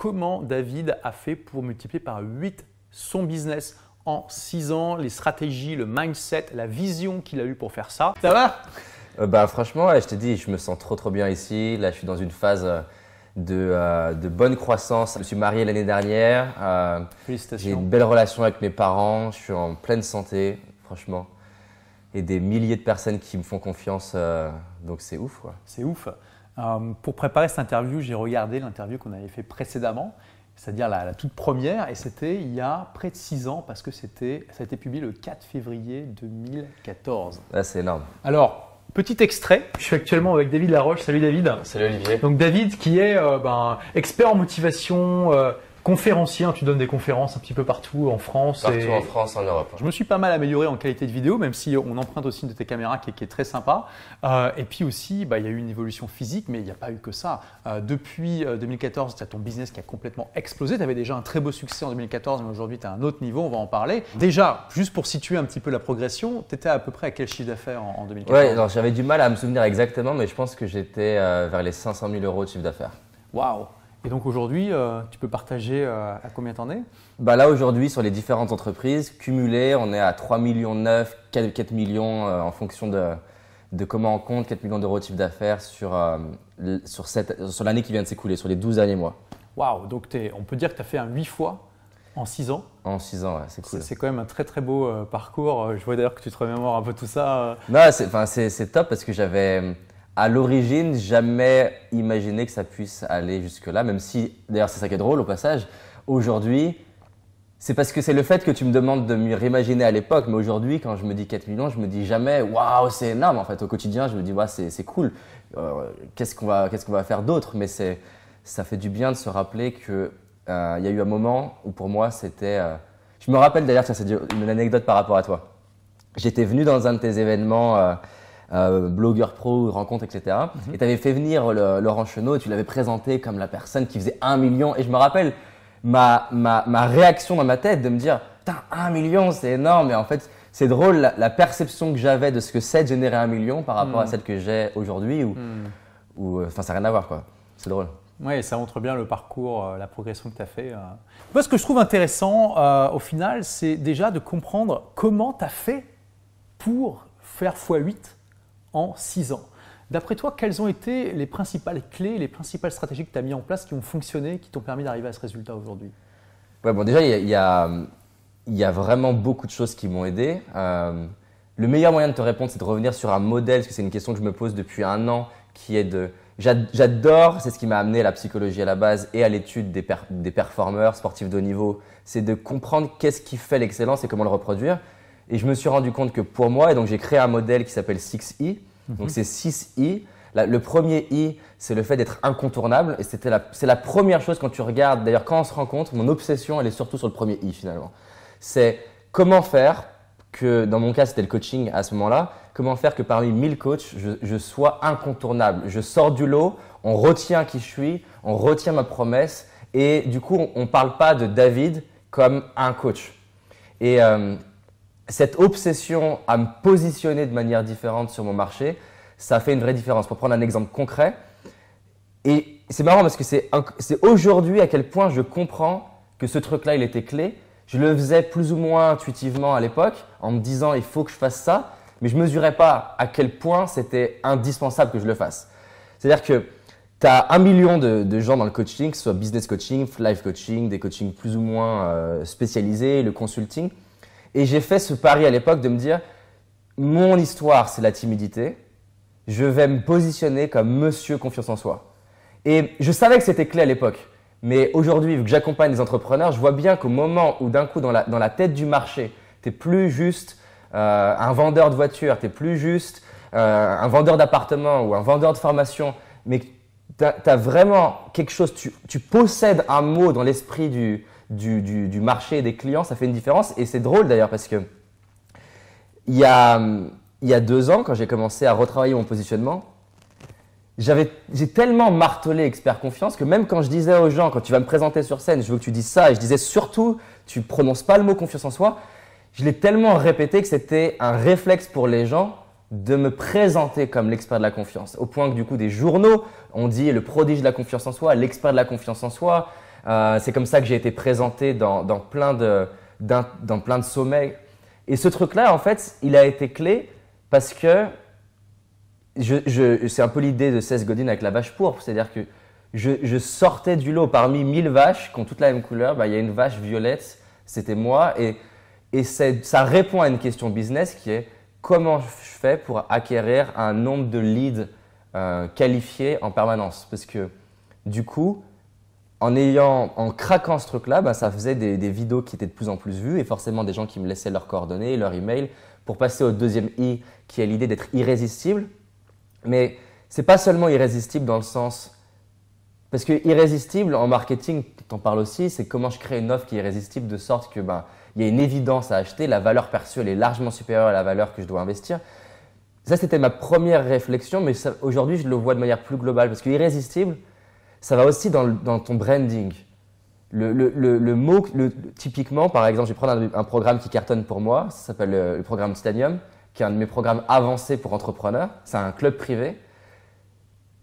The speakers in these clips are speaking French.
comment David a fait pour multiplier par 8 son business en 6 ans, les stratégies, le mindset, la vision qu'il a eu pour faire ça. Ça va? Euh, bah, Franchement, je t'ai dit, je me sens trop trop bien ici. Là, je suis dans une phase euh, de, euh, de bonne croissance. Je me suis marié l'année dernière. Félicitations. J'ai une belle relation avec mes parents. Je suis en pleine santé, franchement. Et des milliers de personnes qui me font confiance. donc c'est ouf. C'est ouf. Pour préparer cette interview, j'ai regardé l'interview qu'on avait fait précédemment c'est-à-dire la, toute première, et c'était il y a près de 6 ans, parce que ça a été publié le 4 février 2014. Ah, c'est énorme. Alors, petit extrait, je suis actuellement avec David Laroche. Salut David. Salut Olivier. Donc David qui est euh, ben, expert en motivation, euh, conférencier, hein, tu donnes des conférences un petit peu partout en France. Partout en France, en Europe. Je me suis pas mal amélioré en qualité de vidéo, même si on emprunte aussi une de tes caméras qui est, très sympa. Euh, et puis aussi, bah, il y a eu une évolution physique, mais il n'y a pas eu que ça. Euh, depuis 2014, tu as ton business qui a complètement explosé. Tu avais déjà un très beau succès en 2014, mais aujourd'hui, tu as un autre niveau, on va en parler. Déjà, juste pour situer un petit peu la progression, tu étais à peu près à quel chiffre d'affaires en, 2014 Oui, j'avais du mal à me souvenir exactement, mais je pense que j'étais euh, vers les 500 000 euros de chiffre d'affaires. Waouh et donc aujourd'hui, euh, tu peux partager euh, à combien t'en es? Bah Là aujourd'hui, sur les différentes entreprises, cumulées, on est à 3 millions 9, 4, millions euh, en fonction de, de, comment on compte, 4 millions d'euros de chiffre d'affaires sur, sur, sur l'année qui vient de s'écouler, sur les 12 derniers mois. Waouh Donc on peut dire que tu as fait un 8 fois en 6 ans En 6 ans, ouais, c'est cool. C'est quand même un très très beau parcours. Je vois d'ailleurs que tu te remémores un peu tout ça. Non, c'est top parce que j'avais à l'origine, jamais imaginé que ça puisse aller jusque-là, même si, d'ailleurs, c'est ça qui est drôle au passage. Aujourd'hui, c'est parce que c'est le fait que tu me demandes de me réimaginer à l'époque, mais aujourd'hui, quand je me dis 4 millions, je me dis jamais, waouh, c'est énorme. En fait, au quotidien, je me dis, ouais, c'est cool. Euh, qu'est-ce qu'on va, qu'est-ce qu'on va faire d'autre? Mais ça fait du bien de se rappeler que euh, y a eu un moment où pour moi, c'était. Euh, je me rappelle d'ailleurs, c'est une anecdote par rapport à toi. J'étais venu dans un de tes événements euh, blogueur pro, rencontre, etc. Mhm. Et tu avais fait venir Laurent Chenot et tu l'avais présenté comme la personne qui faisait un million. Et je me rappelle ma, ma, ma réaction dans ma tête de me dire, putain, un million, c'est énorme. Et en fait, c'est drôle la, perception que j'avais de ce que c'est de générer un million par rapport à mhm. celle que j'ai aujourd'hui. Ou, mhm. ou, euh, enfin, ça n'a rien à voir, quoi. C'est drôle. Oui, ça montre bien le parcours, euh, la progression que tu as fait. Moi, ce que je trouve intéressant au final, c'est déjà de comprendre comment tu as fait pour faire x8 en 6 ans. D'après toi, quelles ont été les principales clés, les principales stratégies que tu as mis en place qui ont fonctionné, qui t'ont permis d'arriver à ce résultat aujourd'hui? Bon, Déjà, il y, a, vraiment beaucoup de choses qui m'ont aidé. Euh, le meilleur moyen de te répondre, c'est de revenir sur un modèle, parce que c'est une question que je me pose depuis un an, qui est de... J'adore, c'est ce qui m'a amené à la psychologie à la base et à l'étude des, des performeurs sportifs de haut niveau, c'est de comprendre qu'est-ce qui fait l'excellence et comment le reproduire. Et je me suis rendu compte que pour moi, et donc j'ai créé un modèle qui s'appelle 6i. Donc mhm. c'est 6i. le premier i, c'est le fait d'être incontournable. Et c'était la, c'est la première chose quand tu regardes. D'ailleurs, quand on se rencontre, mon obsession, elle est surtout sur le premier i finalement. C'est comment faire que, dans mon cas, c'était le coaching à ce moment-là, comment faire que parmi 1000 coachs, je, je sois incontournable. Je sors du lot, on retient qui je suis, on retient ma promesse. Et du coup, on ne parle pas de David comme un coach. Et, euh, cette obsession à me positionner de manière différente sur mon marché, ça fait une vraie différence. Pour prendre un exemple concret, et c'est marrant parce que c'est aujourd'hui à quel point je comprends que ce truc-là, il était clé. Je le faisais plus ou moins intuitivement à l'époque, en me disant il faut que je fasse ça, mais je ne mesurais pas à quel point c'était indispensable que je le fasse. C'est-à-dire que tu as un million de, gens dans le coaching, que ce soit business coaching, life coaching, des coachings plus ou moins euh, spécialisés, le consulting. Et j'ai fait ce pari à l'époque de me dire, mon histoire, c'est la timidité. Je vais me positionner comme monsieur confiance en soi. Et je savais que c'était clé à l'époque. Mais aujourd'hui, vu que j'accompagne des entrepreneurs, je vois bien qu'au moment où d'un coup, dans la, dans la, tête du marché, tu plus juste euh, un vendeur de voitures, tu plus juste euh, un vendeur d'appartements ou un vendeur de formation, mais tu as, vraiment quelque chose, tu, tu possèdes un mot dans l'esprit du, du, du, marché et des clients, ça fait une différence. Et c'est drôle d'ailleurs parce que il y a, y a deux ans, quand j'ai commencé à retravailler mon positionnement, j'ai tellement martelé expert confiance que même quand je disais aux gens, quand tu vas me présenter sur scène, je veux que tu dises ça, et je disais surtout, tu prononces pas le mot confiance en soi, je l'ai tellement répété que c'était un réflexe pour les gens de me présenter comme l'expert de la confiance. Au point que du coup, des journaux ont dit le prodige de la confiance en soi, l'expert de la confiance en soi, Euh, c'est comme ça que j'ai été présenté dans, plein de, dans plein de sommets. Et ce truc-là, en fait, il a été clé parce que c'est un peu l'idée de Seth Godin avec la vache pourpre. C'est-à-dire que je, sortais du lot parmi 1000 vaches qui ont toutes la même couleur. bah, Il y a une vache violette, c'était moi. Et, ça répond à une question business qui est comment je fais pour acquérir un nombre de leads euh, qualifiés en permanence? Parce que du coup, en ayant, en craquant ce truc-là, bah, ça faisait des, des vidéos qui étaient de plus en plus vues et forcément des gens qui me laissaient leurs coordonnées, leur email, pour passer au deuxième I, qui est l'idée d'être irrésistible. Mais c'est pas seulement irrésistible dans le sens parce que irrésistible en marketing, t'en parles aussi, c'est comment je crée une offre qui est irrésistible de sorte que ben il y a une évidence à acheter, la valeur perçue elle est largement supérieure à la valeur que je dois investir. Ça c'était ma première réflexion, mais aujourd'hui je le vois de manière plus globale parce que irrésistible, ça va aussi dans, ton branding. Le, mot, typiquement, par exemple, je vais prendre un, programme qui cartonne pour moi, ça s'appelle le, le programme Titanium, qui est un de mes programmes avancés pour entrepreneurs. C'est un club privé.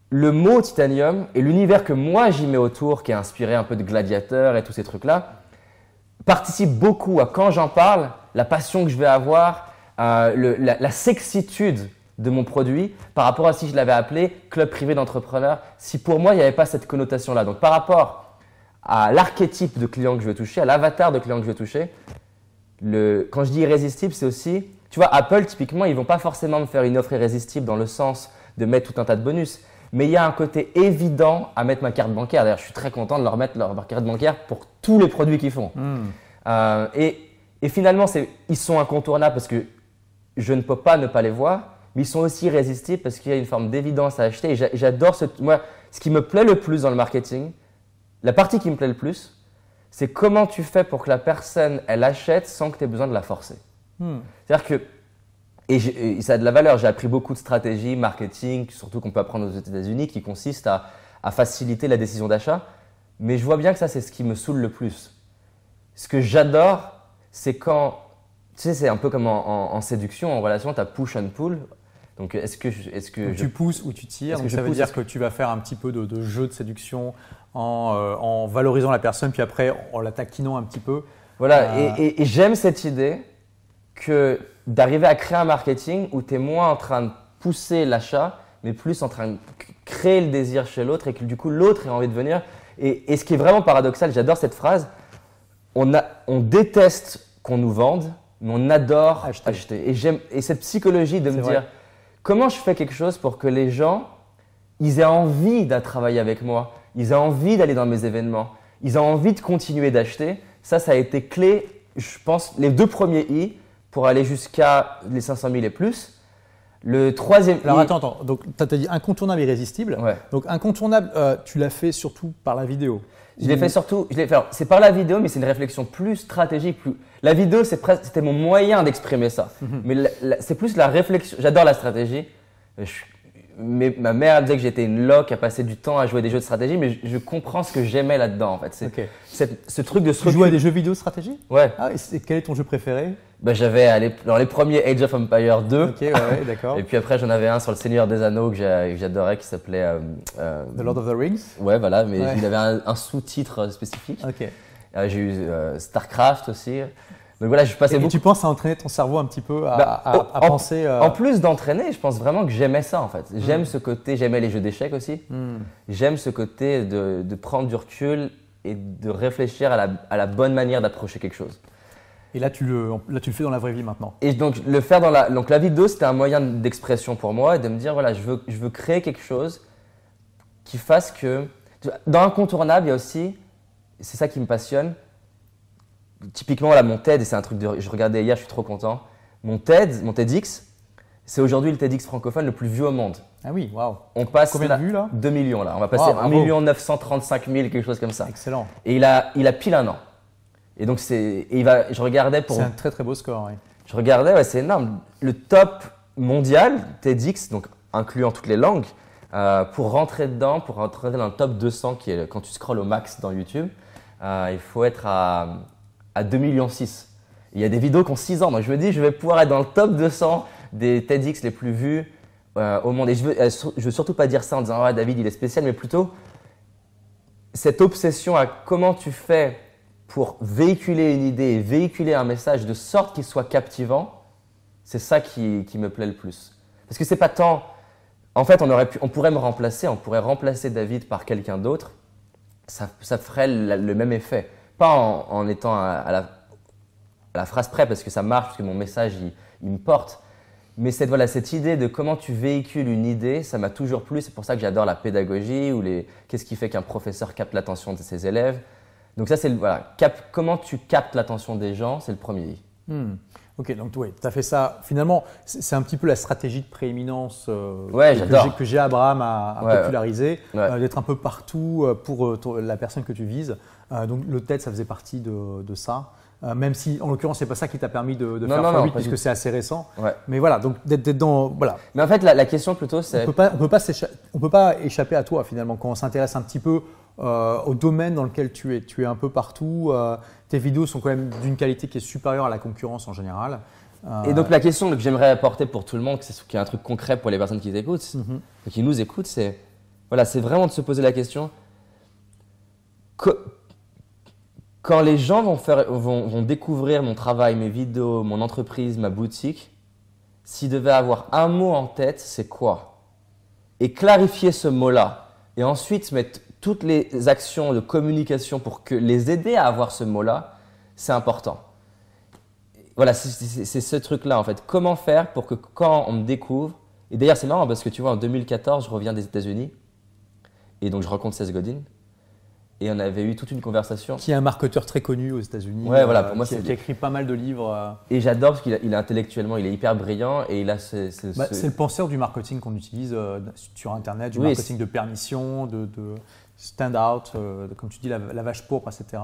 Le mot Titanium et l'univers que moi j'y mets autour, qui est inspiré un peu de Gladiateur et tous ces trucs-là, participe beaucoup à quand j'en parle, la passion que je vais avoir, euh, la sexitude de mon produit par rapport à si je l'avais appelé club privé d'entrepreneurs, si pour moi il n'y avait pas cette connotation-là. Donc par rapport à l'archétype de client que je veux toucher, à l'avatar de client que je veux toucher, le, quand je dis irrésistible, c'est aussi, tu vois, Apple, typiquement, ils vont pas forcément me faire une offre irrésistible dans le sens de mettre tout un tas de bonus. Mais il y a un côté évident à mettre ma carte bancaire. D'ailleurs, je suis très content de leur mettre leur carte bancaire pour tous les produits qu'ils font. Euh, et, et finalement, c'est- ils sont incontournables parce que je ne peux pas ne pas les voir, mais ils sont aussi irrésistibles parce qu'il y a une forme d'évidence à acheter. Et j'a- j'adore ce. Moi, ce qui me plaît le plus dans le marketing, la partie qui me plaît le plus, c'est comment tu fais pour que la personne, elle achète sans que tu aies besoin de la forcer. Hmm. C'est-à-dire que, et, ça a de la valeur, j'ai appris beaucoup de stratégies, marketing, surtout qu'on peut apprendre aux États-Unis, qui consistent à, à faciliter la décision d'achat. Mais je vois bien que ça, c'est ce qui me saoule le plus. Ce que j'adore, c'est quand, tu sais, c'est un peu comme en, en- en séduction, en relation, tu as push and pull. Donc, est-ce que, je- est-ce que je- tu pousses ou tu tires. Donc, ça veut dire que tu vas faire un petit peu de, de jeu de séduction en, euh, en valorisant la personne, puis après en la taquinant un petit peu. Voilà, Euh, et, et- et j'aime cette idée que d'arriver à créer un marketing où tu es moins en train de pousser l'achat, mais plus en train de créer le désir chez l'autre et que du coup l'autre ait envie de venir. Et, et ce qui est vraiment paradoxal, j'adore cette phrase, on, a, on déteste qu'on nous vende, mais on adore Acheter. acheter. Et, j'aime, et cette psychologie de me vrai. dire, comment je fais quelque chose pour que les gens, ils aient envie de travailler avec moi, ils aient envie d'aller dans mes événements, ils ont envie de continuer d'acheter. Ça, ça a été clé, je pense, les deux premiers I pour aller jusqu'à les 500 000 et plus. Le troisième Alors attends, attends. Donc tu as dit incontournable, irrésistible. Ouais. Donc incontournable, euh, tu l'as fait surtout par la vidéo. Je l'ai fait surtout, je l'ai fait, alors, c'est par la vidéo, mais c'est une réflexion plus stratégique. Plus... La vidéo, c'est presque, c'était mon moyen d'exprimer ça. Mais la- la- c'est plus la réflexion. J'adore la stratégie. Je- mais ma mère elle disait que j'étais une loque à passer du temps à jouer des jeux de stratégie, mais je, je comprends ce que j'aimais là-dedans en fait. C'est ce truc de se Tu joues à des jeux vidéo de stratégie Ouais. Ah, et quel est ton jeu préféré? Bah, j'avais à dans les premiers Age of Empire 2. Ok, ouais, ouais, d'accord. Et puis après, j'en avais un sur le Seigneur des Anneaux que j'a- que j'adorais qui s'appelait. euh, euh, The Lord of the Rings Ouais, voilà, mais Ouais. il avait un, un sous-titre spécifique. Ok. Euh, J'ai eu euh, StarCraft aussi. Donc voilà, je passais Et beaucoup. tu penses à entraîner ton cerveau un petit peu à, Bah, à- à en- penser. euh, En plus d'entraîner, je pense vraiment que j'aimais ça en fait. J'aime ce côté, j'aimais les jeux d'échecs aussi. hmm. J'aime ce côté de, de prendre du recul et de réfléchir à la, à la bonne manière d'approcher quelque chose. Et là tu, le, là, tu le fais dans la vraie vie maintenant. Et donc le faire dans la, donc la vidéo, c'était un moyen d'expression pour moi et de me dire voilà, je veux, je veux créer quelque chose qui fasse que dans incontournable, il y a aussi, c'est ça qui me passionne. Typiquement là, mon TED, et c'est un truc de, je regardais hier, je suis trop content. Mon TED, mon TEDx, c'est aujourd'hui le TEDx francophone le plus vu au monde. Ah oui, waouh. On passe Combien là- de vues là? 2 millions là. On va passer Wow, 1 bravo. million 935 000, quelque chose comme ça. Excellent. Et il a, il a pile un an. Et donc c'est, et il va, je regardais pour, C'est un très très beau score. oui. je regardais, ouais, c'est énorme. Le top mondial TEDx, donc incluant toutes les langues, euh, pour rentrer dedans, pour rentrer dans le top 200, qui est quand tu scrolles au max dans YouTube, euh, il faut être à, à 2 millions 6. Il y a des vidéos qui ont 6 ans, donc je me dis, je vais pouvoir être dans le top 200 des TEDx les plus vus euh, au monde. Et je veux, euh, veux surtout pas dire ça en disant, ah, David, il est spécial, mais plutôt, cette obsession à comment tu fais pour véhiculer une idée et véhiculer un message de sorte qu'il soit captivant, c'est ça qui, qui, me plaît le plus. Parce que c'est pas tant. En fait, on, aurait pu, on pourrait me remplacer, on pourrait remplacer David par quelqu'un d'autre. Ça, ça, ferait le, même effet. Pas en, étant à, la, phrase près, parce que ça marche, parce que mon message, il, il me porte. Mais cette, voilà, cette idée de comment tu véhicules une idée, ça m'a toujours plu. C'est pour ça que j'adore la pédagogie ou les qu'est-ce qui fait qu'un professeur capte l'attention de ses élèves. Donc ça, c'est voilà, cap, comment tu captes l'attention des gens, c'est le premier. Hmm. Ok, donc oui, tu as fait ça. Finalement, c'est un petit peu la stratégie de prééminence euh, ouais, que j'ai Abraham à, à populariser, euh, d'être un peu partout euh, pour la personne que tu vises. donc le TED, ça faisait partie de, de ça. Euh, même si, en l'occurrence, c'est pas ça qui t'a permis de, de faire non, x puisque c'est assez récent. Mais voilà, donc d'être dans, voilà. Mais en fait, la, question plutôt, c'est. On peut pas, on peut pas, on peut pas échapper à toi finalement quand on s'intéresse un petit peu euh, au domaine dans lequel tu es. Tu es un peu partout. Euh, tes vidéos sont quand même d'une qualité qui est supérieure à la concurrence en général. Et donc la question que j'aimerais apporter pour tout le monde, qui est un truc concret pour les personnes qui t'écoutent, mhm. qui nous écoutent, c'est voilà, c'est vraiment de se poser la question quand les gens vont, découvrir mon travail, mes vidéos, mon entreprise, ma boutique, s'ils devaient avoir un mot en tête, c'est quoi? Et clarifier ce mot-là. Et ensuite mettre toutes les actions de communication pour les aider à avoir ce mot-là, c'est important. Voilà, c'est ce truc-là en fait. Comment faire pour que quand on me découvre, et d'ailleurs c'est marrant parce que tu vois, en 2014, je reviens des États-Unis, et donc je rencontre Seth Godin, et on avait eu toute une conversation. Qui est un marketeur très connu aux États-Unis. Ouais, voilà, pour moi, c'est. Qui a écrit pas mal de livres. Euh. Et j'adore parce qu'il est intellectuellement, il est hyper brillant et il a ce. Bah, c'est le penseur du marketing qu'on utilise euh, sur Internet, du marketing de permission, de, stand-out, euh, comme tu dis, la, vache pourpre, etc.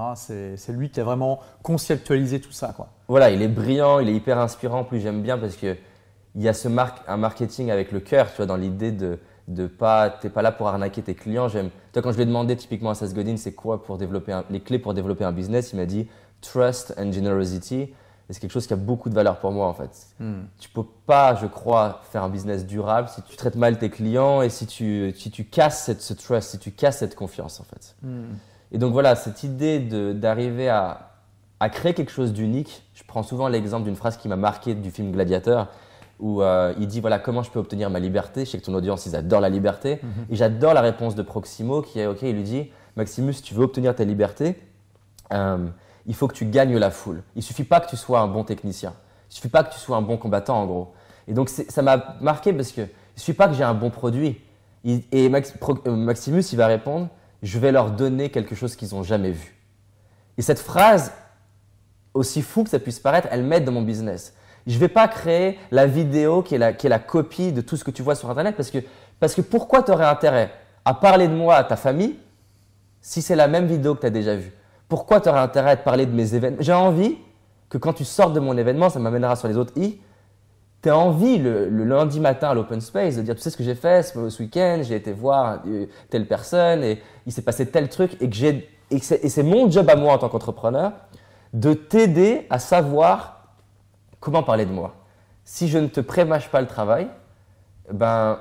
C'est lui qui a vraiment conceptualisé tout ça. Quoi. Voilà, il est brillant, il est hyper inspirant. En plus, j'aime bien parce qu'il y a ce un marketing avec le cœur, tu vois, dans l'idée de de pas, t'es pas là pour arnaquer tes clients. J'aime. Toi, quand je lui ai demandé typiquement à Seth Godin, c'est quoi pour développer les clés pour développer un business, il m'a dit trust and generosity. Et c'est quelque chose qui a beaucoup de valeur pour moi en fait. Hmm. Tu peux pas, je crois, faire un business durable si tu traites mal tes clients et si tu, si tu casses cette, ce trust, si tu casses cette confiance en fait. Hmm. Et donc voilà, cette idée d'arriver à, à créer quelque chose d'unique. Je prends souvent l'exemple d'une phrase qui m'a marqué du film Gladiateur où euh, il dit voilà comment je peux obtenir ma liberté? Je sais que ton audience ils adorent la liberté mhm. et j'adore la réponse de Proximo qui est ok. Il lui dit Maximus, si tu veux obtenir ta liberté, euh, il faut que tu gagnes la foule. Il suffit pas que tu sois un bon technicien. Il suffit pas que tu sois un bon combattant en gros. Et donc ça m'a marqué parce que il suffit pas que j'ai un bon produit. et euh, Maximus il va répondre je vais leur donner quelque chose qu'ils n'ont jamais vu. Et cette phrase, aussi fou que ça puisse paraître, elle m'aide dans mon business. Je ne vais pas créer la vidéo qui est la, copie de tout ce que tu vois sur Internet parce que, parce que pourquoi tu aurais intérêt à parler de moi à ta famille si c'est la même vidéo que tu as déjà vue? Pourquoi tu aurais intérêt à te parler de mes événements? J'ai envie que quand tu sors de mon événement, ça m'amènera sur les autres i, tu as envie le, lundi matin à l'open space de dire tu sais ce que j'ai fait ce, week-end, j'ai été voir euh, telle personne et il s'est passé tel truc et que j'ai et c'est mon job à moi en tant qu'entrepreneur de t'aider à savoir comment parler de moi? Si je ne te prémâche pas le travail, ben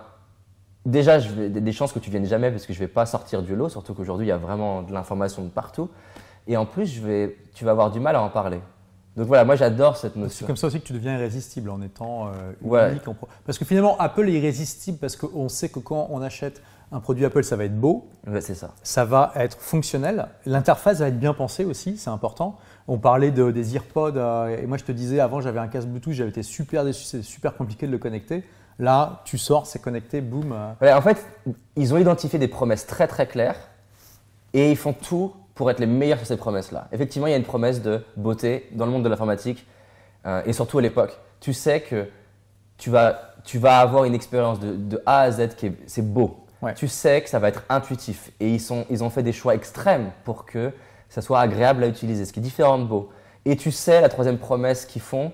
déjà, je vais, des chances que tu viennes jamais parce que je ne vais pas sortir du lot, surtout qu'aujourd'hui, il y a vraiment de l'information de partout. Et en plus, je vais, tu vas avoir du mal à en parler. Donc voilà, moi j'adore cette notion. C'est comme ça aussi que tu deviens irrésistible en étant euh, unique. Parce que finalement, Apple est irrésistible parce qu'on sait que quand on achète un produit Apple, ça va être beau. c'est ça. Ça va être fonctionnel. L'interface va être bien pensée aussi, c'est important. On parlait de, des EarPods, euh, et moi je te disais avant, j'avais un casque Bluetooth, j'avais été super déçu, c'est super compliqué de le connecter. Là, tu sors, c'est connecté, boum. Euh. en fait, ils ont identifié des promesses très très claires et ils font tout pour être les meilleurs sur ces promesses-là. Effectivement, il y a une promesse de beauté dans le monde de l'informatique euh, et surtout à l'époque. Tu sais que tu vas, tu vas avoir une expérience de, de A à Z qui est c'est beau. Tu sais que ça va être intuitif et ils, sont, ils ont fait des choix extrêmes pour que ça soit agréable à utiliser, ce qui est différent de beau. Et tu sais, la troisième promesse qu'ils font,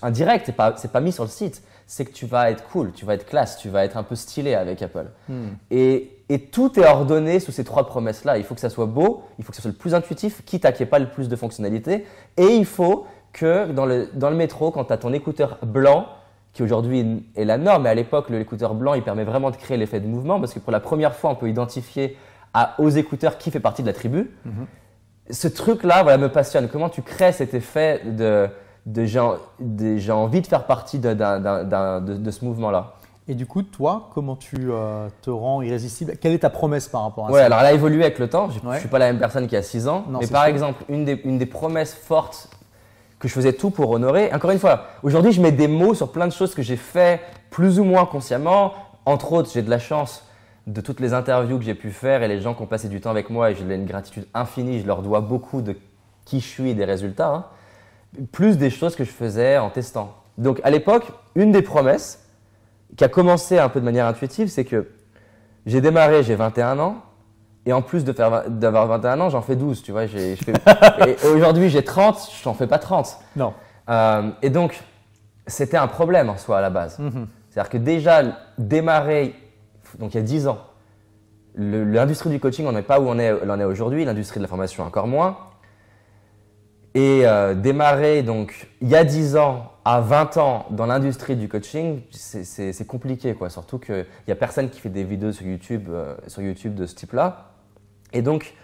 indirect, c'est pas, pas mis sur le site, c'est que tu vas être cool, tu vas être classe, tu vas être un peu stylé avec Apple. Hmm. Et, et, tout est ordonné sous ces trois promesses-là. Il faut que ça soit beau, il faut que ça soit le plus intuitif, quitte à qu'il n'y ait pas le plus de fonctionnalités. Et il faut que dans le, dans le métro, quand tu as ton écouteur blanc, qui aujourd'hui est la norme, mais à l'époque, l'écouteur blanc, il permet vraiment de créer l'effet de mouvement, parce que pour la première fois, on peut identifier à, aux écouteurs qui fait partie de la tribu. Ce truc-là voilà, me passionne. Comment tu crées cet effet de, de j'ai envie de faire partie de, de, de ce mouvement-là? Et du coup, toi, comment tu euh, te rends irrésistible? Quelle est ta promesse par rapport à ouais, ça? alors elle a évolué avec le temps. Je ne suis pas la même personne qu'il y a 6 ans. mais par exemple, une des, une des promesses fortes que je faisais tout pour honorer, encore une fois, aujourd'hui, je mets des mots sur plein de choses que j'ai fait plus ou moins consciemment. Entre autres, j'ai de la chance de toutes les interviews que j'ai pu faire et les gens qui ont passé du temps avec moi et j'ai une gratitude infinie. Je leur dois beaucoup de qui je suis et des résultats. Hein. Plus des choses que je faisais en testant. Donc à l'époque, une des promesses, qui a commencé un peu de manière intuitive, c'est que j'ai démarré, j'ai 21 ans, et en plus d'avoir 21 ans, j'en fais 12, tu vois. aujourd'hui, j'ai 30, je n'en fais pas 30. Non. Euh, et donc, c'était un problème en soi à la base. Mhm. C'est-à-dire que déjà, démarrer, donc il y a 10 ans, l'industrie du coaching, on n'est pas où on, est, en est aujourd'hui, l'industrie de la formation encore moins. Et euh, démarrer donc il y a 10 ans à 20 ans dans l'industrie du coaching, c'est compliqué quoi. Surtout qu'il n'y a personne qui fait des vidéos sur YouTube, euh, sur YouTube de ce type-là. Et donc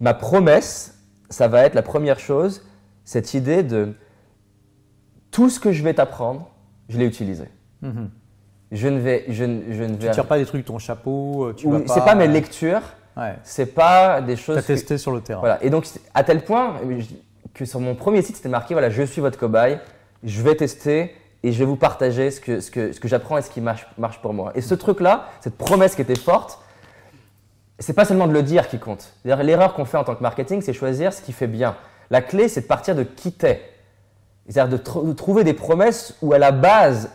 ma promesse, ça va être la première chose, cette idée de tout ce que je vais t'apprendre, je l'ai utilisé. Mm-hmm. Je ne vais, je, je ne vais. Tu tires pas des trucs de ton chapeau. Euh, tu c'est pas mes lectures. Ouais. C'est pas des choses. Tu as testé sur le terrain. Voilà. Et donc à tel point, que sur mon premier site, c'était marqué voilà, je suis votre cobaye, je vais tester et je vais vous partager ce que, ce que, ce que j'apprends et ce qui marche, marche pour moi. Et ce truc-là, cette promesse qui était forte, c'est pas seulement de le dire qui compte. L'erreur qu'on fait en tant que marketing, c'est choisir ce qui fait bien. La clé, c'est de partir de qui t'es. C'est-à-dire de, de, trouver des promesses où à la base,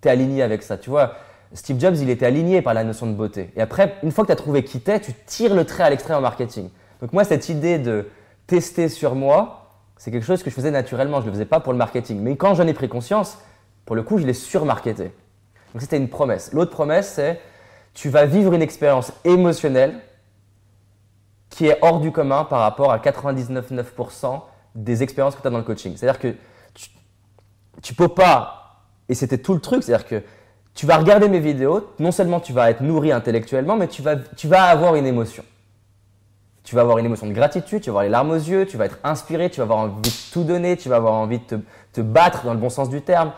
tu es aligné avec ça. Tu vois, Steve Jobs, il était aligné par la notion de beauté. Et après, une fois que tu as trouvé qui t'es, tu tires le trait à l'extrait en marketing. Donc moi, cette idée de tester sur moi, c'est quelque chose que je faisais naturellement, je ne le faisais pas pour le marketing. Mais quand j'en ai pris conscience, pour le coup, je l'ai surmarketé. Donc c'était une promesse. L'autre promesse, c'est tu vas vivre une expérience émotionnelle qui est hors du commun par rapport à 99,9% des expériences que tu as dans le coaching. C'est-à-dire que tu ne peux pas, et c'était tout le truc, c'est-à-dire que tu vas regarder mes vidéos, non seulement tu vas être nourri intellectuellement, mais tu vas, tu vas avoir une émotion tu vas avoir une émotion de gratitude, tu vas avoir les larmes aux yeux, tu vas être inspiré, tu vas avoir envie de tout donner, tu vas avoir envie de te, battre dans le bon sens du terme.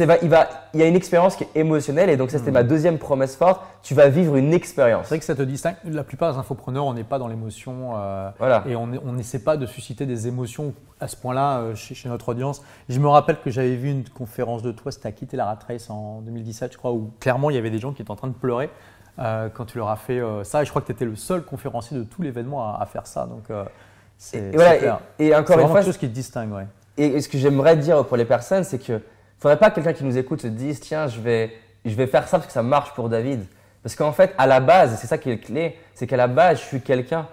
Va, il, va, il y a une expérience qui est émotionnelle et donc ça c'était ma hmm. deuxième promesse forte. Tu vas vivre une expérience. C'est vrai que ça te distingue. La plupart des infopreneurs, on n'est pas dans l'émotion euh, et on n'essaie pas de susciter des émotions à ce point-là euh, chez, notre audience. Je me rappelle que j'avais vu une conférence de toi, c'était à quitter la rat race en 2017, je crois, où clairement il y avait des gens qui étaient en train de pleurer euh, quand tu leur as fait euh, ça. Et je crois que tu étais le seul conférencier de tout l'événement à, faire ça. Donc, c'est et, encore une fois, quelque chose qui te distingue. Ouais. Et, ce que j'aimerais dire pour les personnes, c'est que faudrait pas que quelqu'un qui nous écoute se dise tiens, je vais, je vais faire ça parce que ça marche pour David. Parce qu'en fait, à la base, c'est ça qui est clé, c'est qu'à la base, je suis quelqu'un.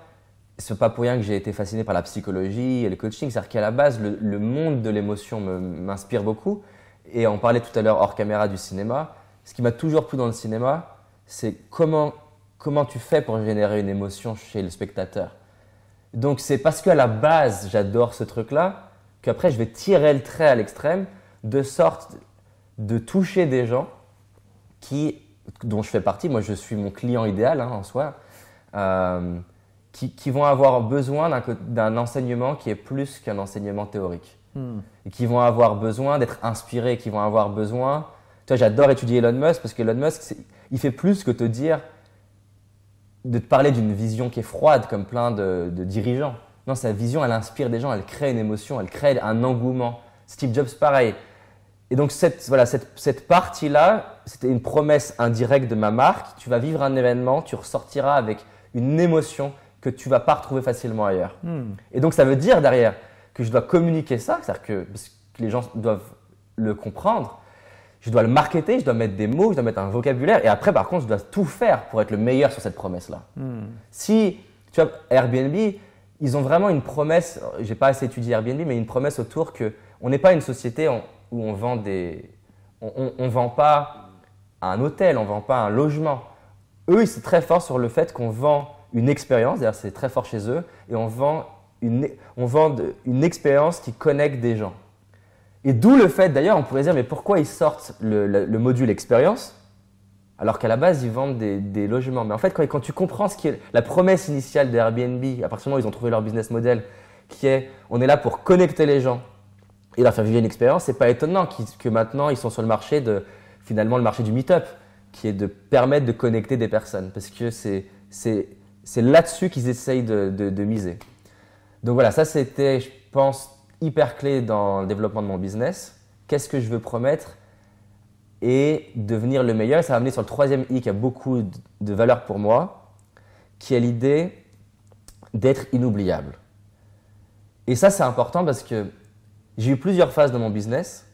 C'est pas pour rien que j'ai été fasciné par la psychologie et le coaching. C'est-à-dire qu'à la base, le, monde de l'émotion m'inspire beaucoup. Et on parlait tout à l'heure hors caméra du cinéma. Ce qui m'a toujours plu dans le cinéma, c'est comment, comment tu fais pour générer une émotion chez le spectateur. Donc c'est parce qu'à la base, j'adore ce truc-là, qu'après, je vais tirer le trait à l'extrême, de sorte de toucher des gens qui, dont je fais partie, moi je suis mon client idéal hein, en soi, euh, qui, qui, vont avoir besoin d'un enseignement qui est plus qu'un enseignement théorique. Hmm. Et qui vont avoir besoin d'être inspirés, qui vont avoir besoin... Toi, j'adore étudier Elon Musk parce qu'Elon Musk, il fait plus que te dire, de te parler d'une vision qui est froide comme plein de, dirigeants. Non, sa vision, elle inspire des gens, elle crée une émotion, elle crée un engouement. Steve Jobs, pareil. Et donc, cette, voilà, cette, cette partie-là, c'était une promesse indirecte de ma marque. Tu vas vivre un événement, tu ressortiras avec une émotion que tu vas pas retrouver facilement ailleurs. Hmm. Et donc, ça veut dire derrière que je dois communiquer ça, c'est-à-dire que les gens doivent le comprendre, je dois le marketer, je dois mettre des mots, je dois mettre un vocabulaire. Et après, par contre, je dois tout faire pour être le meilleur sur cette promesse-là. Hmm. Si, tu vois, Airbnb, ils ont vraiment une promesse, j'ai pas assez étudié Airbnb, mais une promesse autour que on n'est pas une société où on vend des. On ne vend pas un hôtel, on ne vend pas un logement. Eux, ils sont très forts sur le fait qu'on vend une expérience, d'ailleurs, c'est très fort chez eux, et on vend une, on vend une expérience qui connecte des gens. Et d'où le fait, d'ailleurs, on pourrait dire, mais pourquoi ils sortent le, module expérience Alors qu'à la base, ils vendent des, logements. Mais en fait, quand, quand, tu comprends ce qui est la promesse initiale d'Airbnb, à partir du moment où ils ont trouvé leur business model, qui est on est là pour connecter les gens et leur faire vivre une expérience, c'est pas étonnant que maintenant ils sont sur le marché de finalement le marché du meet-up, qui est de permettre de connecter des personnes, parce que c'est c'est là-dessus qu'ils essayent de, de, miser. Donc voilà, ça c'était, je pense, hyper clé dans le développement de mon business. Qu'est-ce que je veux promettre et devenir le meilleur? Ça va amener sur le troisième I qui a beaucoup de valeur pour moi, qui est l'idée d'être inoubliable. Et ça, c'est important parce que j'ai eu plusieurs phases dans mon business.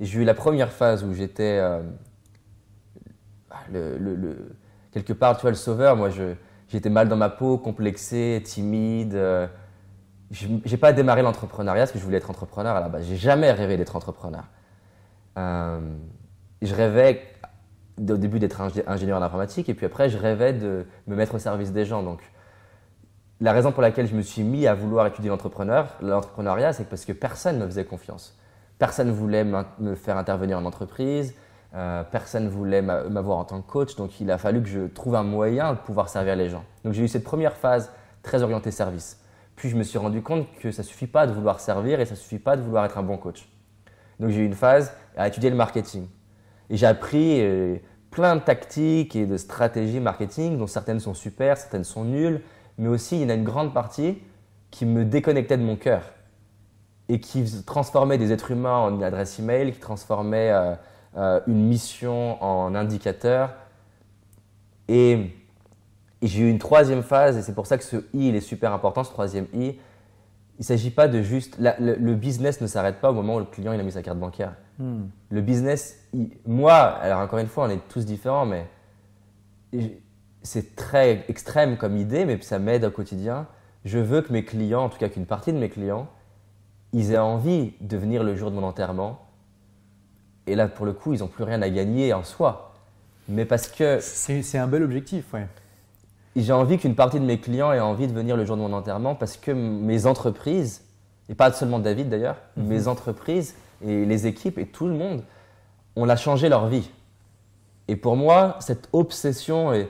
J'ai eu la première phase où j'étais euh, le, quelque part, tu vois, le sauveur. Moi, j'étais mal dans ma peau, complexé, timide. Euh, je j'ai pas démarré l'entrepreneuriat parce que je voulais être entrepreneur à la base. J'ai jamais rêvé d'être entrepreneur. Euh, je rêvais au début d'être ingénieur en informatique et puis après, je rêvais de me mettre au service des gens. Donc, la raison pour laquelle je me suis mis à vouloir étudier l'entrepreneuriat, c'est parce que personne ne me faisait confiance. Personne ne voulait me faire intervenir en entreprise, euh, personne ne voulait m'avoir en tant que coach, donc il a fallu que je trouve un moyen de pouvoir servir les gens. Donc j'ai eu cette première phase très orientée service. Puis je me suis rendu compte que ça ne suffit pas de vouloir servir et ça ne suffit pas de vouloir être un bon coach. Donc j'ai eu une phase à étudier le marketing. Et j'ai appris euh, plein de tactiques et de stratégies marketing, dont certaines sont super, certaines sont nulles, mais aussi il y en a une grande partie qui me déconnectait de mon cœur et qui transformait des êtres humains en une adresse email, qui transformait euh, euh, une mission en indicateur. Et, j'ai eu une troisième phase, et c'est pour ça que ce I il est super important, ce troisième I. Il ne s'agit pas de juste. le, business ne s'arrête pas au moment où le client il a mis sa carte bancaire. Hmm. Le business, moi, alors encore une fois, on est tous différents, mais c'est très extrême comme idée, mais ça m'aide au quotidien. Je veux que mes clients, en tout cas qu'une partie de mes clients, ils aient envie de venir le jour de mon enterrement. Et là, pour le coup, ils n'ont plus rien à gagner en soi. Mais parce que. C'est un bel objectif, ouais. J'ai envie qu'une partie de mes clients ait envie de venir le jour de mon enterrement parce que mes entreprises, et pas seulement David d'ailleurs, mhm. mes entreprises et les équipes et tout le monde, on a changé leur vie. Et pour moi, cette obsession est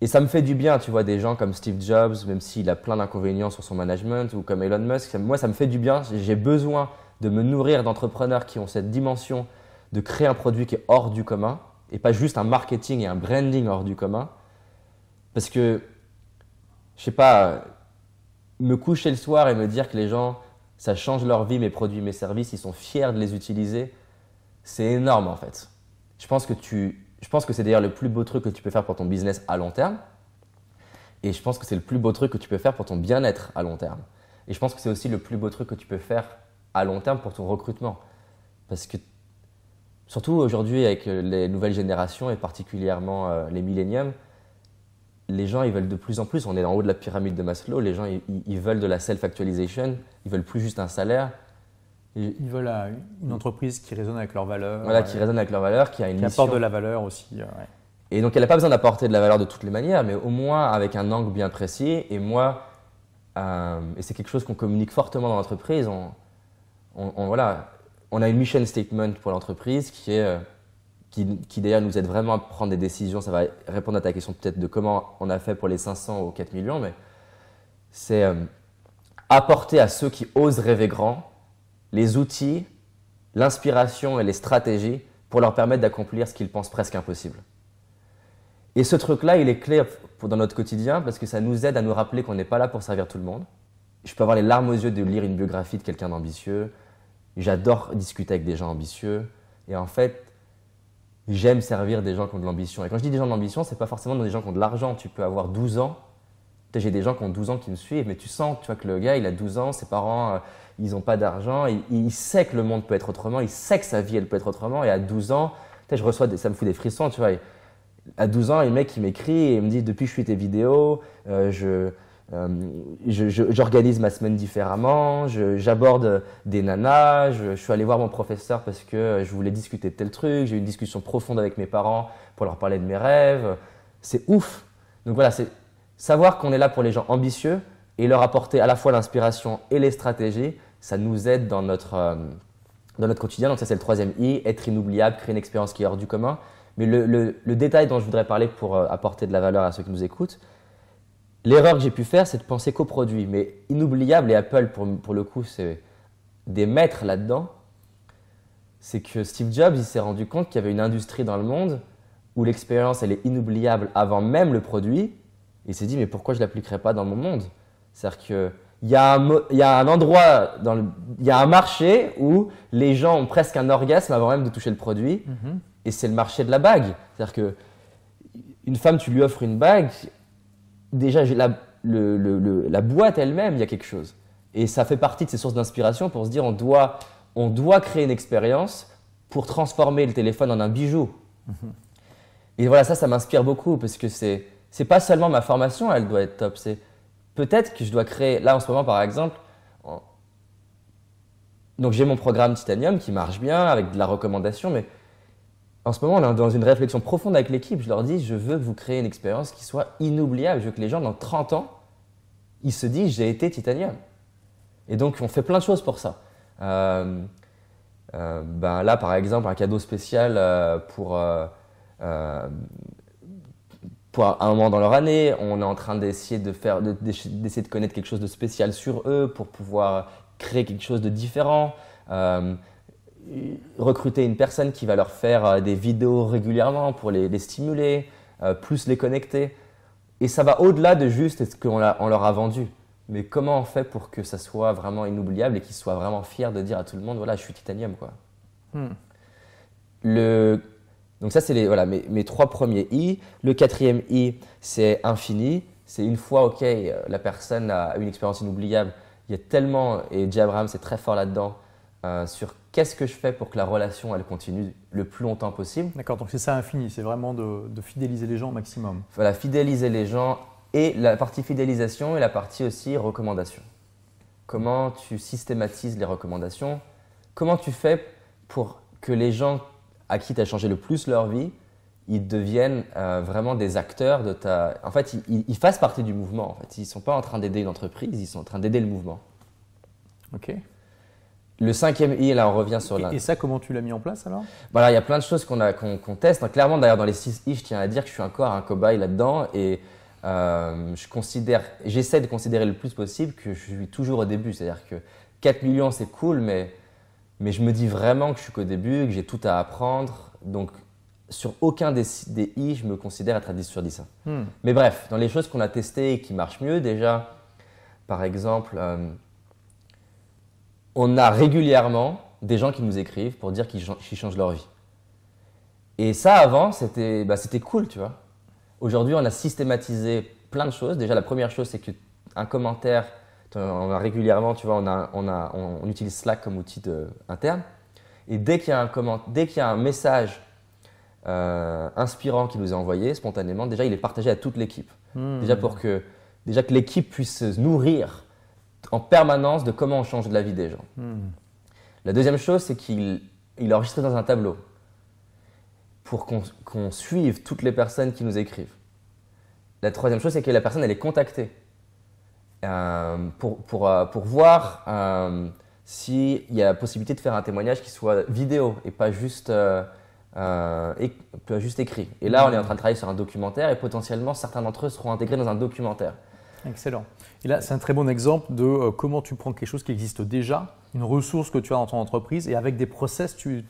et ça me fait du bien, tu vois, des gens comme Steve Jobs, même s'il a plein d'inconvénients sur son management, ou comme Elon Musk. Moi, ça me fait du bien. J'ai besoin de me nourrir d'entrepreneurs qui ont cette dimension de créer un produit qui est hors du commun, et pas juste un marketing et un branding hors du commun. Parce que, je sais pas, me coucher le soir et me dire que les gens, ça change leur vie, mes produits, mes services, ils sont fiers de les utiliser, c'est énorme en fait. Je pense que tu je pense que c'est d'ailleurs le plus beau truc que tu peux faire pour ton business à long terme. Et je pense que c'est le plus beau truc que tu peux faire pour ton bien-être à long terme. Et je pense que c'est aussi le plus beau truc que tu peux faire à long terme pour ton recrutement. Parce que, surtout aujourd'hui avec les nouvelles générations et particulièrement euh, les milléniums, les gens ils veulent de plus en plus, on est en haut de la pyramide de Maslow, les gens ils veulent de la self-actualization, ils veulent plus juste un salaire, ils veulent euh, une entreprise qui résonne avec leurs valeurs. Voilà, qui résonne avec leurs valeurs, qui a une qui apporte de la valeur aussi. Euh, et donc, elle n'a pas besoin d'apporter de la valeur de toutes les manières, mais au moins avec un angle bien précis. Et moi, euh, et c'est quelque chose qu'on communique fortement dans l'entreprise, on, voilà, on a une mission statement pour l'entreprise qui est. qui, qui d'ailleurs nous aide vraiment à prendre des décisions. Ça va répondre à ta question peut-être de comment on a fait pour les 500 ou 4 millions, mais c'est apporter à ceux qui osent rêver grand les outils, l'inspiration et les stratégies pour leur permettre d'accomplir ce qu'ils pensent presque impossible. Et ce truc-là, il est clé dans notre quotidien parce que ça nous aide à nous rappeler qu'on n'est pas là pour servir tout le monde. Je peux avoir les larmes aux yeux de lire une biographie de quelqu'un d'ambitieux. J'adore discuter avec des gens ambitieux. Et en fait, j'aime servir des gens qui ont de l'ambition. Et quand je dis des gens d'ambition, ce n'est pas forcément des gens qui ont de l'argent. Tu peux avoir 12 ans. J'ai des gens qui ont 12 ans qui me suivent, mais tu sens tu vois, que le gars, il a 12 ans, ses parents, euh, ils n'ont pas d'argent, il, sait que le monde peut être autrement, il sait que sa vie, elle peut être autrement. Et à 12 ans, je reçois ça me fout des frissons, tu vois. à 12 ans, un mec qui m'écrit et me dit Depuis que je suis tes vidéos, euh, euh, je, j'organise ma semaine différemment, j'aborde des nanas, je, suis allé voir mon professeur parce que je voulais discuter de tel truc, j'ai eu une discussion profonde avec mes parents pour leur parler de mes rêves. C'est ouf. Donc voilà, c'est savoir qu'on est là pour les gens ambitieux et leur apporter à la fois l'inspiration et les stratégies ça nous aide dans notre, euh, dans notre quotidien. Donc ça, c'est le troisième I, être inoubliable, créer une expérience qui est hors du commun. Mais le, le, détail dont je voudrais parler pour euh, apporter de la valeur à ceux qui nous écoutent, l'erreur que j'ai pu faire, c'est de penser qu'au produit. Mais inoubliable, et Apple, pour, pour le coup, c'est des maîtres là-dedans, c'est que Steve Jobs, il s'est rendu compte qu'il y avait une industrie dans le monde où l'expérience, elle est inoubliable avant même le produit. Il s'est dit, mais pourquoi je ne l'appliquerai pas dans mon monde? C'est-à-dire qu'il y, a un, y a un endroit, dans le, il y a un marché où les gens ont presque un orgasme avant même de toucher le produit. Mm-hmm. Et c'est le marché de la bague. C'est-à-dire que une femme, tu lui offres une bague, déjà, la, la boîte elle-même, il y a quelque chose. Et ça fait partie de ces sources d'inspiration pour se dire, on doit on doit créer une expérience pour transformer le téléphone en un bijou. Et voilà, ça, ça m'inspire beaucoup parce que c'est c'est pas seulement ma formation, elle doit être top. C'est peut-être que je dois créer. Là, en ce moment, par exemple, donc j'ai mon programme Titanium qui marche bien avec de la recommandation, mais en ce moment, dans une réflexion profonde avec l'équipe. Je leur dis, je veux vous créez une expérience qui soit inoubliable. Je veux que les gens, dans 30 ans, ils se disent, j'ai été Titanium. Et donc, on fait plein de choses pour ça. Euh, euh, ben là, par exemple, un cadeau spécial euh, pour, pour un moment dans leur année. On est en train d'essayer de, faire, d'essayer de connaître quelque chose de spécial sur eux pour pouvoir créer quelque chose de différent. recruter une personne qui va leur faire des vidéos régulièrement pour les, les stimuler, plus les connecter. Et ça va au-delà de juste ce qu'on leur a vendu. Mais comment on fait pour que ça soit vraiment inoubliable et qu'ils soient vraiment fiers de dire à tout le monde voilà, je suis titanium quoi? Hmm. Le... Donc ça, c'est les, voilà, mes, mes, trois premiers I. Le quatrième I, c'est infini. C'est une fois, OK, euh, la personne a une expérience inoubliable. Il y a tellement, et Jay Abraham, c'est très fort là-dedans, euh, sur qu'est-ce que je fais pour que la relation, elle continue le plus longtemps possible. D'accord, donc c'est ça infini, c'est vraiment de, de, fidéliser les gens au maximum. Voilà, fidéliser les gens et la partie fidélisation et la partie aussi recommandation. Comment tu systématises les recommandations? Comment tu fais pour que les gens à qui tu as changé le plus leur vie, ils deviennent euh, vraiment des acteurs de ta... En fait, ils, fassent partie du mouvement. En fait. Ils ne sont pas en train d'aider une entreprise, ils sont en train d'aider le mouvement. Ok. Le cinquième I, là, on revient sur... Et, et ça, comment tu l'as mis en place alors? Voilà, il y a plein de choses qu'on qu'on teste. clairement, d'ailleurs, dans les six I, je tiens à dire que je suis encore un cobaye là-dedans. Et euh, je considère, j'essaie de considérer le plus possible que je suis toujours au début. C'est-à-dire que 4 millions, c'est cool, mais, mais je me dis vraiment que je suis qu'au début, que j'ai tout à apprendre. Donc, sur aucun des, des I, je me considère être à 10 sur 10. Hmm. Mais bref, dans les choses qu'on a testées et qui marchent mieux, déjà, par exemple, euh, on a régulièrement des gens qui nous écrivent pour dire qu'ils changent leur vie. Et ça, avant, c'était bah, cool, tu vois. Aujourd'hui, on a systématisé plein de choses. Déjà, la première chose, c'est qu'un commentaire, on a régulièrement, tu vois, on, a, on, a, on, utilise Slack comme outil interne. Et dès qu'il y a un, comment, dès qu'il y a un message euh, inspirant qui nous est envoyé spontanément, déjà, il est partagé à toute l'équipe. Hmm. Déjà pour que, déjà que l'équipe puisse se nourrir en permanence de comment on change de la vie des gens. Hmm. La deuxième chose, c'est qu'il il est enregistré dans un tableau pour qu'on suive toutes les personnes qui nous écrivent. La troisième chose, c'est que la personne, elle est contactée euh, pour, pour, euh, pour, voir euh, s'il y a la possibilité de faire un témoignage qui soit vidéo et pas juste, juste écrit. Et là, on est en train de travailler sur un documentaire et potentiellement, certains d'entre eux seront intégrés dans un documentaire. Excellent. Et là, c'est un très bon exemple de euh, comment tu prends quelque chose qui existe déjà, une ressource que tu as dans ton entreprise, et avec des process, tu,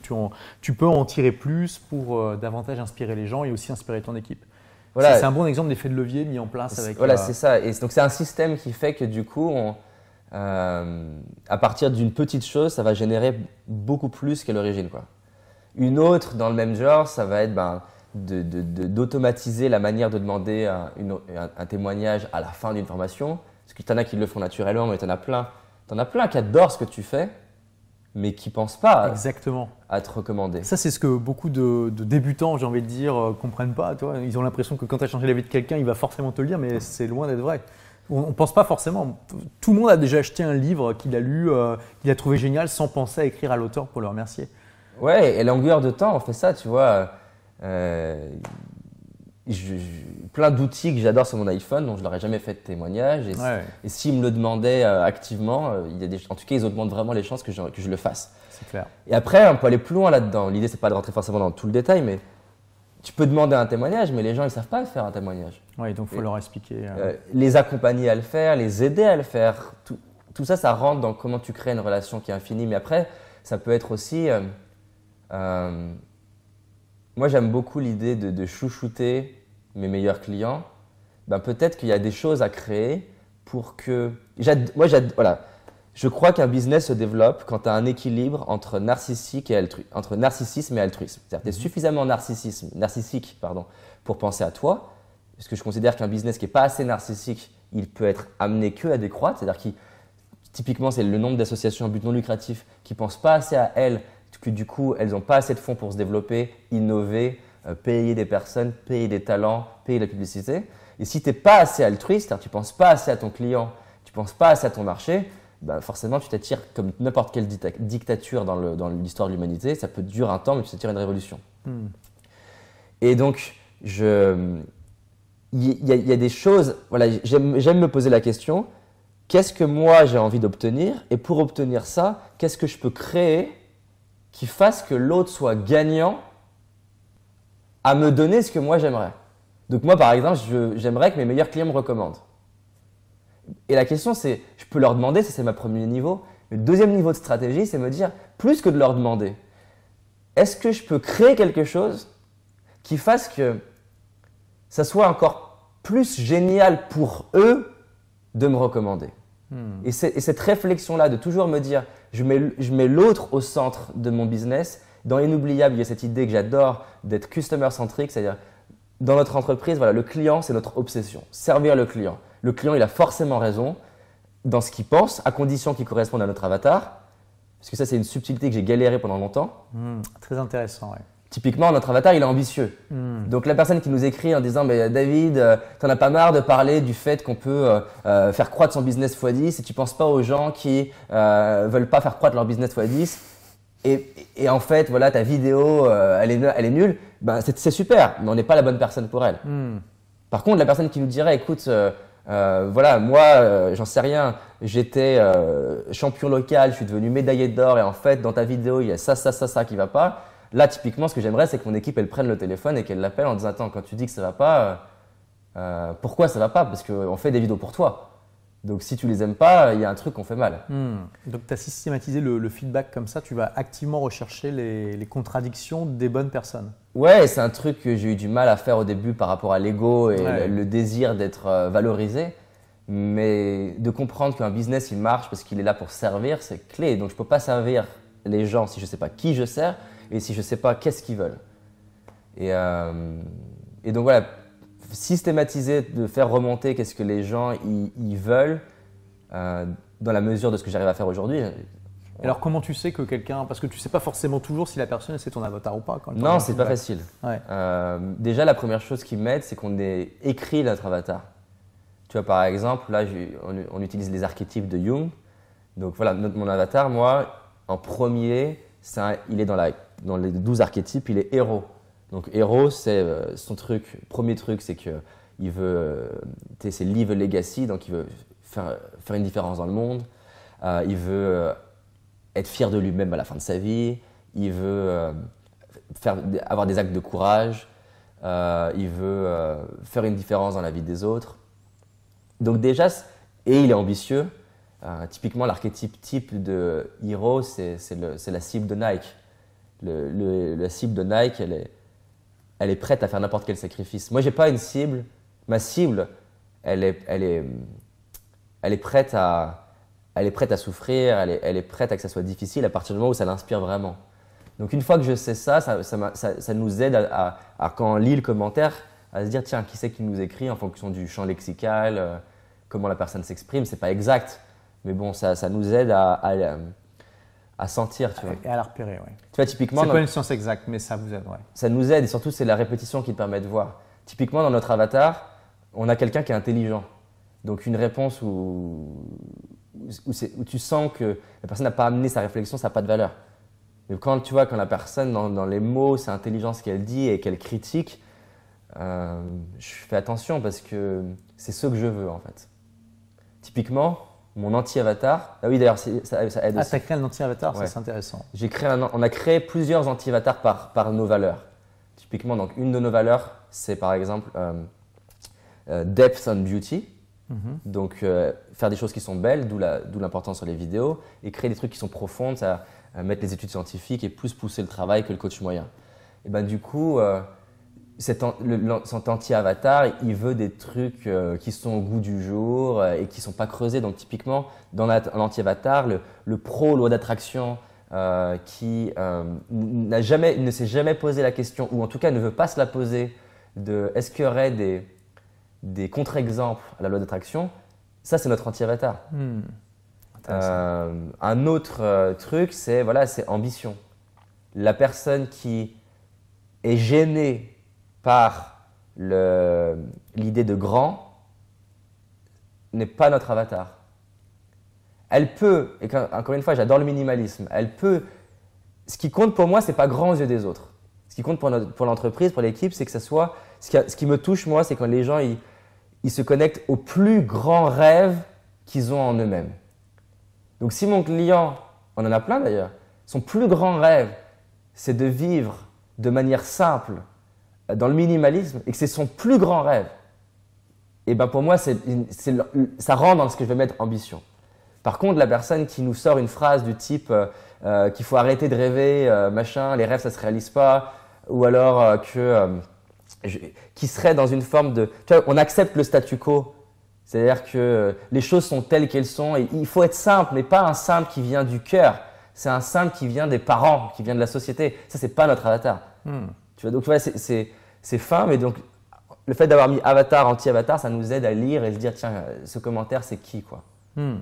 tu, peux en tirer plus pour euh, davantage inspirer les gens et aussi inspirer ton équipe. Voilà. C'est un bon exemple d'effet de levier mis en place avec. Voilà, euh, c'est ça. Et donc, c'est un système qui fait que du coup, à partir d'une petite chose, ça va générer beaucoup plus qu'à l'origine. Une autre dans le même genre, ça va être ben, d'automatiser la manière de demander un, témoignage à la fin d'une formation. Parce que tu en as qui le font naturellement, mais tu en as plein. Tu en as plein qui adorent ce que tu fais, mais qui ne pensent pas Exactement. À, te recommander. Ça, c'est ce que beaucoup de, débutants, j'ai envie de dire, ne euh, comprennent pas. Toi. Ils ont l'impression que quand tu as changé la vie de quelqu'un, il va forcément te le dire, mais c'est loin d'être vrai. On ne pense pas forcément. Tout le monde a déjà acheté un livre qu'il a lu, euh, qu'il a trouvé génial, sans penser à écrire à l'auteur pour le remercier. Ouais, et longueur de temps, on fait ça, tu vois. Euh, plein d'outils que j'adore sur mon iPhone, dont je leur ai jamais fait de témoignage. Et, s'ils me le demandaient euh, activement, euh, il y a des, en tout cas, ils augmentent vraiment les chances que je, que je le fasse. C'est clair. Et après, on peut aller plus loin là-dedans. L'idée, c'est pas de rentrer forcément dans tout le détail, mais tu peux demander un témoignage, mais les gens, ils savent pas faire un témoignage. Oui, donc il faut leur expliquer. Euh, les accompagner à le faire, les aider à le faire, tout, tout ça, ça rentre dans comment tu crées une relation qui est infinie. Mais après, ça peut être aussi. Moi, j'aime beaucoup l'idée de, de chouchouter mes meilleurs clients. Ben, peut-être qu'il y a des choses à créer pour que. Moi, voilà. Je crois qu'un business se développe quand tu as un équilibre entre, narcissique et altru- entre narcissisme et altruisme. C'est-à-dire que tu es suffisamment narcissisme, narcissique pardon, pour penser à toi, parce que je considère qu'un business qui n'est pas assez narcissique, il peut être amené que à décroître. C'est-à-dire que typiquement, c'est le nombre d'associations à but non lucratif qui ne pensent pas assez à elles, que du coup, elles n'ont pas assez de fonds pour se développer, innover, euh, payer des personnes, payer des talents, payer la publicité. Et si tu n'es pas assez altruiste, tu ne penses pas assez à ton client, tu ne penses pas assez à ton marché, ben forcément, tu t'attires comme n'importe quelle dicta- dictature dans l'histoire de l'humanité. Ça peut durer un temps, mais tu t'attires une révolution. hmm. Et donc, je, il y, a- il y a des choses, voilà, j'aime me poser la question, qu'est-ce que moi j'ai envie d'obtenir? Et pour obtenir ça, qu'est-ce que je peux créer qui fasse que l'autre soit gagnant à me donner ce que moi j'aimerais Donc moi, par exemple, j'aimerais que mes meilleurs clients me recommandent. Et la question, c'est, je peux leur demander, ça c'est ma premier niveau. Mais le deuxième niveau de stratégie, c'est me dire, plus que de leur demander, est-ce que je peux créer quelque chose qui fasse que ça soit encore plus génial pour eux de me recommander? Hmm. Et cette réflexion-là de toujours me dire, je mets, l'autre au centre de mon business. Dans Inoubliable, il y a cette idée que j'adore d'être customer-centric, c'est-à-dire dans notre entreprise, voilà, le client, c'est notre obsession. Servir le client. Le client, il a forcément raison dans ce qu'il pense, à condition qu'il corresponde à notre avatar. Parce que ça, c'est une subtilité que j'ai galéré pendant longtemps. Hmm. Très intéressant, ouais. Typiquement, notre avatar, il est ambitieux. Hmm. Donc la personne qui nous écrit en disant mais David, euh, t'en as pas marre de parler du fait qu'on peut euh, euh, faire croître son business x10 et tu penses pas aux gens qui euh, veulent pas faire croître leur business x10 et, et en fait voilà ta vidéo euh, elle, est, elle est nulle, ben, c'est super mais on n'est pas la bonne personne pour elle. Hmm. Par contre, la personne qui nous dirait, écoute, euh, voilà, moi, euh, j'en sais rien, j'étais euh, champion local, je suis devenu médaillé d'or, et en fait, dans ta vidéo, il y a ça, ça, ça, ça qui va pas. Là, typiquement, ce que j'aimerais, c'est que mon équipe, elle prenne le téléphone et qu'elle l'appelle en disant, attends, quand tu dis que ça va pas, euh, euh, pourquoi ça va pas? Parce qu'on fait des vidéos pour toi. Donc, si tu les aimes pas, il y a un truc qu'on fait mal. Hmm. Donc tu as systématisé le, le feedback comme ça, tu vas activement rechercher les, les contradictions des bonnes personnes. Ouais, c'est un truc que j'ai eu du mal à faire au début par rapport à l'ego et Ouais. le, le désir d'être euh, valorisé. Mais de comprendre qu'un business, il marche parce qu'il est là pour servir, c'est clé. Donc je ne peux pas servir les gens si je ne sais pas qui je sers et si je ne sais pas qu'est-ce qu'ils veulent. Et, euh, et donc voilà, systématiser, de faire remonter qu'est-ce que les gens ils, veulent euh, dans la mesure de ce que j'arrive à faire aujourd'hui. Et Alors comment tu sais que quelqu'un, parce que tu sais pas forcément toujours si la personne c'est ton avatar ou pas. Quand Non, c'est pas facile. Ouais. Euh, déjà, la première chose qui m'aide, c'est qu'on ait écrit notre avatar. Tu vois, par exemple, là, on, on utilise les archétypes de Jung. Donc voilà, notre- mon avatar, moi, en premier, il est dans, la, dans les 12 archétypes, il est héros. Donc héros, c'est euh, son truc, premier truc, c'est que il veut, euh, c'est live legacy, donc il veut faire, une différence dans le monde. Euh, il veut être fier de lui-même à la fin de sa vie. Il veut avoir des actes de courage. Il veut faire une différence dans la vie des autres. Donc déjà, et il est ambitieux. Typiquement, l'archétype type de le- c'est la cible de Nike. La cible de Nike, elle est, elle est prête à faire n'importe quel sacrifice. Moi, j'ai pas une cible. Ma cible, elle est, elle est, elle est prête à, elle est prête à souffrir. Elle est, elle est prête à que ça soit difficile à partir du moment où ça l'inspire vraiment. Donc une fois que je sais ça, ça, ça ça- nous aide à, à- quand on lit le commentaire, à se dire tiens, qui c'est qui nous écrit en fonction du champ lexical, euh, comment la personne s'exprime. C'est pas exact, mais bon, ça, nous aide à, à sentir. Tu vois, Et à la repérer, ouais. tu vois typiquement, C'est pas une science exacte, mais ça vous aide, ouais. ça nous aide et surtout c'est la répétition qui te permet de voir. Typiquement dans notre avatar, on a quelqu'un qui est intelligent. Donc une réponse où, où, c'est- où tu sens que la personne n'a pas amené sa réflexion, ça n'a pas de valeur. Mais quand tu vois quand la personne dans, dans les mots, c'est intelligent ce qu'elle dit et qu'elle critique, euh, je fais attention parce que c'est ce que je veux en fait. Typiquement, mon anti-avatar, ah oui d'ailleurs ça, ça aide Ah, t'as créé un anti-avatar, ça Ouais. c'est intéressant. J'ai créé un- on a créé plusieurs anti-avatars par, par nos valeurs. Typiquement, donc, une de nos valeurs, c'est par exemple depth and beauty. Mhm. Donc, faire des choses qui sont belles, d'où l'importance sur les vidéos, et créer des trucs qui sont profonds, ça, mettre les études scientifiques et plus pousser le travail que le coach moyen. Et ben, du coup, cet, anti-avatar, il veut des trucs euh, qui sont au goût du jour euh, et qui ne sont pas creusés. Donc typiquement, dans l'anti-avatar, le, pro loi d'attraction euh, qui n'a jamais, ne s'est jamais posé la question, ou en tout cas ne veut pas se la poser, de est-ce qu'il y aurait des, des contre-exemples à la loi d'attraction, ça c'est notre anti-avatar. Hmm. un autre truc, c'est voilà, c'est ambition. La personne qui est gênée par l'idée de grand n'est pas notre avatar. Elle peut, et encore une fois, j'adore le minimalisme, elle peut. Ce qui compte pour moi, c'est pas grand aux yeux des autres. Ce qui compte pour, l'entreprise, pour l'équipe, c'est que ça soit. Ce qui, ce qui, me touche, moi, c'est quand les gens ils, ils se connectent aux plus grands rêves qu'ils ont en eux-mêmes. Donc, si mon client, on en a plein d'ailleurs, son plus grand rêve, c'est de vivre de manière simple, dans le minimalisme et que c'est son plus grand rêve, et ben pour moi, c'est, ça rentre dans ce que je vais mettre ambition. Par contre, la personne qui nous sort une phrase du type euh, euh, qu'il faut arrêter de rêver, euh, machin, les rêves ça se réalise pas, ou alors que qui serait dans une forme de, tu vois, on accepte le statu quo, c'est-à-dire que les choses sont telles qu'elles sont et il faut être simple, mais pas un simple qui vient du cœur, c'est un simple qui vient des parents, qui vient de la société. Ça c'est pas notre avatar. Hmm. Tu vois, donc tu vois, c'est c'est fin, mais donc le fait d'avoir mis avatar, anti-avatar, ça nous aide à lire et se dire tiens, ce commentaire, c'est qui quoi hmm.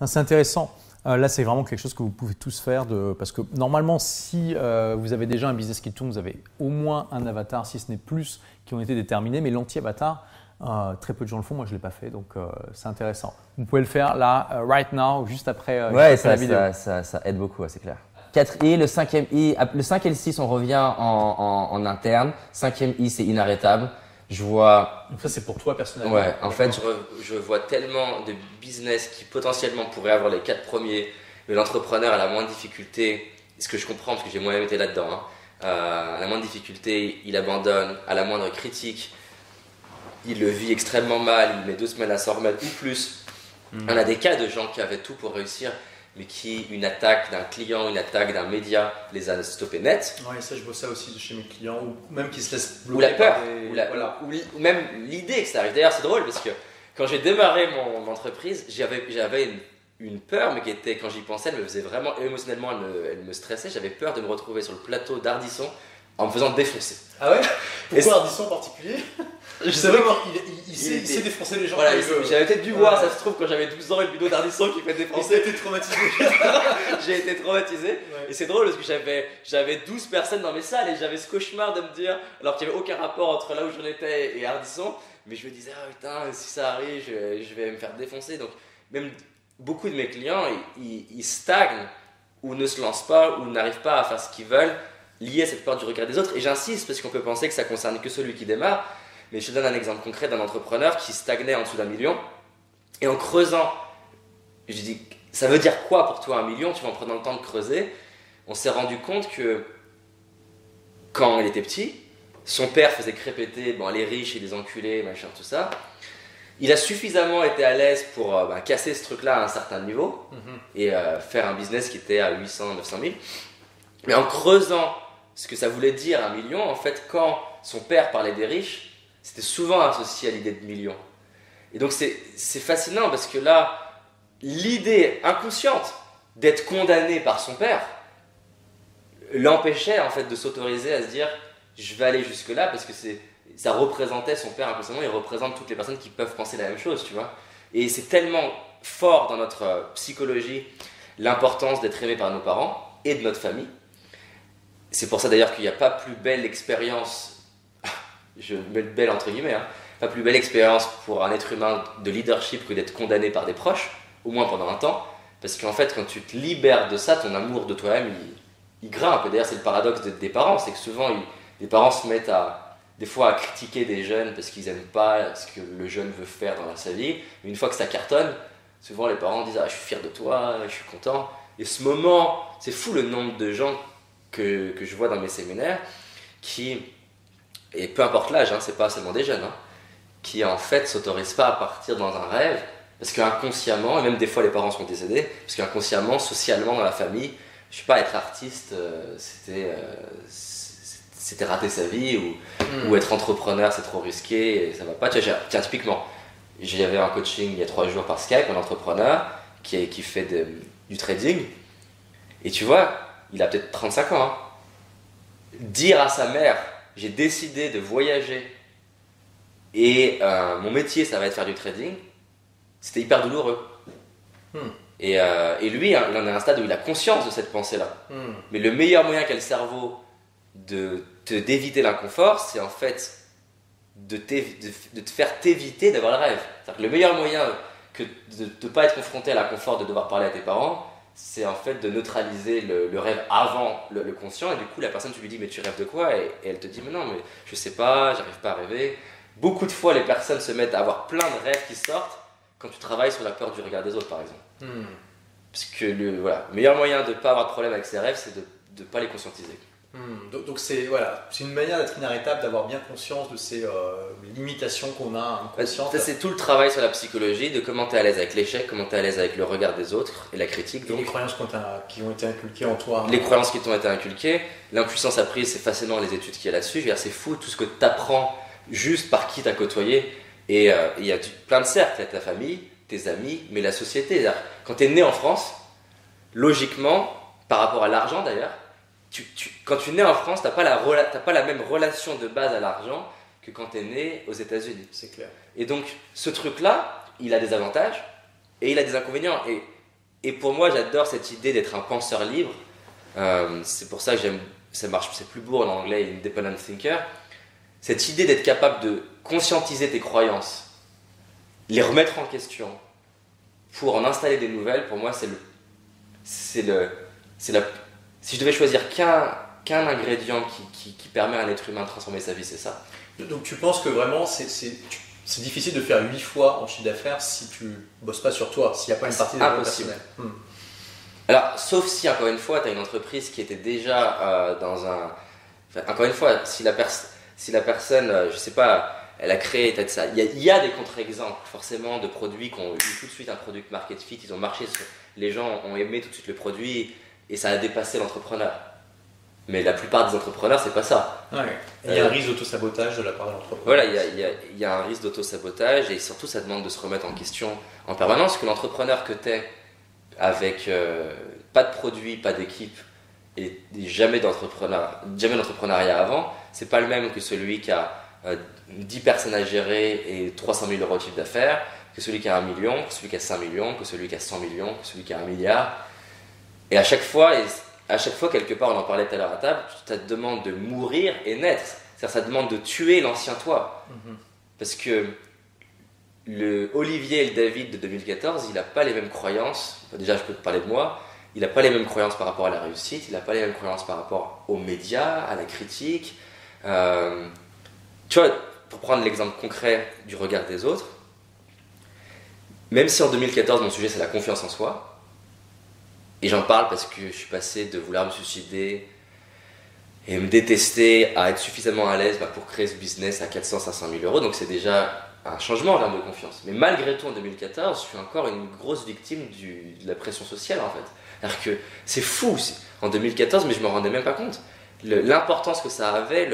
ah, C'est intéressant. Euh, là, c'est vraiment quelque chose que vous pouvez tous faire de, parce que normalement, si euh, vous avez déjà un business qui tourne, vous avez au moins un avatar, si ce n'est plus, qui ont été déterminés. Mais l'anti-avatar, euh, très peu de gens le font. Moi, je ne l'ai pas fait, donc c'est intéressant. Vous pouvez le faire là, right now, juste après, ouais, ça, la vidéo. Ça, ça, aide beaucoup, c'est clair. 4 I, le cinquième I, le 5 et le 6, on revient en, en, en interne. Cinquième I, c'est inarrêtable. Je vois. Donc ça, c'est pour toi personnellement. Ouais, en fait, je, je, vois tellement de business qui potentiellement pourraient avoir les quatre premiers, mais l'entrepreneur a la moindre difficulté. Ce que je comprends, parce que j'ai moi-même été là-dedans. Hein, euh, à la moindre difficulté, il abandonne. À la moindre critique, il le vit extrêmement mal. Il met deux semaines à s'en remettre ou plus. Hmm. On a des cas de gens qui avaient tout pour réussir mais qui, une attaque d'un client, une attaque d'un média, les a stoppés net. Oui, ça, je vois ça aussi chez mes clients, ou même qui se laissent bloquer. Ou la peur, ou, même l'idée que ça arrive. D'ailleurs, c'est drôle parce que quand j'ai démarré mon entreprise, j'avais, j'avais une, une, peur, mais qui était, quand j'y pensais, elle me faisait vraiment émotionnellement, elle me, elle me stressait. J'avais peur de me retrouver sur le plateau d'Ardisson en me faisant défoncer. Ah ouais? Pourquoi Ardisson en particulier? Je savais qu'il il, sait, défoncer les gens. Voilà, j'avais peut-être dû voir, ça se trouve, quand j'avais 12 ans, une vidéo d'Ardisson qui fait défoncer. J'ai été traumatisé. J'ai été traumatisé. Et c'est drôle parce que j'avais, j'avais 12 personnes dans mes salles et j'avais ce cauchemar de me dire, alors qu'il n'y avait aucun rapport entre là où j'en étais et Ardisson, mais je me disais, ah putain, si ça arrive, je, vais me faire défoncer. Donc, même beaucoup de mes clients, ils, ils stagnent ou ne se lancent pas ou n'arrivent pas à faire ce qu'ils veulent lié à cette peur du regard des autres. Et j'insiste parce qu'on peut penser que ça concerne que celui qui démarre. Mais je te donne un exemple concret d'un entrepreneur qui stagnait en dessous d'un million. Et en creusant, je dis, ça veut dire quoi pour toi un million? Tu vas en prenant le temps de creuser. On s'est rendu compte que quand il était petit, son père faisait crépéter bon, les riches et les enculés, machin, tout ça. Il a suffisamment été à l'aise pour euh, bah, casser ce truc-là à un certain niveau mhm. et euh, faire un business qui était à 800, 900 000. Mais en creusant ce que ça voulait dire un million, en fait, quand son père parlait des riches, c'était souvent associé à l'idée de million. Et donc c'est fascinant parce que là, l'idée inconsciente d'être condamné par son père l'empêchait en fait de s'autoriser à se dire je vais aller jusque là parce que ça représentait son père inconsciemment, il représente toutes les personnes qui peuvent penser la même chose, tu vois. Et c'est tellement fort dans notre psychologie l'importance d'être aimé par nos parents et de notre famille c'est pour ça d'ailleurs qu'il n'y a pas plus belle expérience, je mets le belle entre guillemets, hein, pas plus belle expérience pour un être humain de leadership que d'être condamné par des proches, au moins pendant un temps. Parce qu'en fait, quand tu te libères de ça, ton amour de toi-même, il, grimpe. D'ailleurs, c'est le paradoxe des parents, c'est que souvent, les parents se mettent à, des fois à critiquer des jeunes parce qu'ils n'aiment pas ce que le jeune veut faire dans sa vie. Mais une fois que ça cartonne, souvent les parents disent ah, Je suis fier de toi, je suis content. Et ce moment, c'est fou le nombre de gens que, que, je vois dans mes séminaires qui et peu importe l'âge, hein, c'est pas seulement des jeunes, hein, qui en fait s'autorisent pas à partir dans un rêve, parce qu'inconsciemment, et même des fois les parents sont décédés, parce qu'inconsciemment, socialement dans la famille, je sais pas, être artiste, euh, c'était euh, c'était rater sa vie, ou, Hmm. ou être entrepreneur, c'est trop risqué, et ça va pas. Tu vois, j'ai- tiens, typiquement, j'avais un coaching il y a trois jours par Skype, un entrepreneur qui, qui fait de- du trading, et tu vois, il a peut-être 35 ans. hein. Dire à sa mère, j'ai décidé de voyager et euh, mon métier, ça va être faire du trading, c'était hyper douloureux. Hmm. Et, euh, et lui, hein, il en est à un stade où il a conscience de cette pensée-là. Hmm. Mais le meilleur moyen qu'a le cerveau de te d'éviter l'inconfort, c'est en fait de, t'év- de, de te faire t'éviter d'avoir le rêve. C'est-à-dire que le meilleur moyen que de ne pas être confronté à l'inconfort de devoir parler à tes parents, c'est en fait de neutraliser le, le rêve avant le, le conscient. Et du coup, la personne, tu lui dis, mais tu rêves de quoi? Et, et elle te dit, mais non, mais je sais pas, j'arrive pas à rêver. Beaucoup de fois, les personnes se mettent à avoir plein de rêves qui sortent quand tu travailles sur la peur du regard des autres, par exemple. Hmm. Parce que le voilà, le meilleur moyen de ne pas avoir de problème avec ses rêves, c'est de ne pas les conscientiser. Hmm. Donc donc c'est voilà, c'est une manière d'être inarrêtable, d'avoir bien conscience de ces euh, limitations qu'on a inconscientes. Ça, c'est tout le travail sur la psychologie, de comment tu es à l'aise avec l'échec, comment tu es à l'aise avec le regard des autres et la critique. Et les croyances qui ont été inculquées en toi. les croyances qui t'ont été inculquées, l'impuissance apprise, c'est facilement les études qu'il y a là-dessus. C'est fou tout ce que tu apprends juste par qui tu as côtoyé. Et euh, il y a plein de cercles, il y a ta famille, tes amis, mais la société. Quand tu es né en France, logiquement, par rapport à l'argent d'ailleurs, tu- tu- quand tu nais en France, tu n'as pas, la rela- t'as pas la même relation de base à l'argent que quand tu es né aux États-Unis. C'est clair. Et donc, ce truc-là, il a des avantages et il a des inconvénients. Et, et pour moi, j'adore cette idée d'être un penseur libre. Euh, c'est pour ça que j'aime, ça marche, c'est plus beau en anglais, independent thinker. Cette idée d'être capable de conscientiser tes croyances, les remettre en question pour en installer des nouvelles, pour moi, c'est le, c'est le, c'est la, si je devais choisir qu'un, qu'un ingrédient qui, qui, qui permet à un être humain de transformer sa vie, c'est ça. Donc tu penses que vraiment c'est difficile de faire 8 fois en chiffre d'affaires si tu bosses pas sur toi, s'il n'y a pas une partie développement impossible. Hmm. Alors, sauf si, encore une fois, tu as une entreprise qui était déjà euh, dans un. enfin, encore une fois, si la, si la personne, euh, je sais pas, elle a créé peut-être ça. Il y a, il y a des contre-exemples, forcément, de produits qui ont eu tout de suite un produit market fit. Ils ont marché sur. Les gens ont aimé tout de suite le produit et ça a dépassé l'entrepreneur. Mais la plupart des entrepreneurs, c'est pas ça. Ouais. Il y a Euh, un risque d'auto-sabotage de la part de l'entreprise. Voilà, il y a, il y a- il y a un risque d'auto-sabotage et surtout ça demande de se remettre en question en permanence. Que l'entrepreneur que tu es, avec euh, pas de produit, pas d'équipe et, jamais d'entrepreneuriat avant, c'est pas le même que celui qui a euh, 10 personnes à gérer et 300 000 euros de chiffre d'affaires, que celui qui a 1 million, que celui qui a 5 millions, que celui qui a 100 millions, que celui qui a 1 milliard. Et à chaque fois, et à chaque fois, quelque part, on en parlait tout à l'heure à table, ça te demande de mourir et naître. C'est-à-dire, ça te demande de tuer l'ancien toi. Mhm. Parce que le Olivier et le David de 2014, il n'a pas les mêmes croyances. Déjà, je peux te parler de moi. Il n'a pas les mêmes croyances par rapport à la réussite. Il n'a pas les mêmes croyances par rapport aux médias, à la critique. Euh, tu vois, pour prendre l'exemple concret du regard des autres, même si en 2014, mon sujet, c'est la confiance en soi, et j'en parle parce que je suis passé de vouloir me suicider et me détester à être suffisamment à l'aise bah, pour créer ce business à 400, 500 000 euros. Donc c'est déjà un changement en termes de confiance. Mais malgré tout, en 2014, je suis encore une grosse victime de la pression sociale en fait. C'est-à-dire que c'est fou en 2014, mais je me rendais même pas compte. L'importance que ça avait,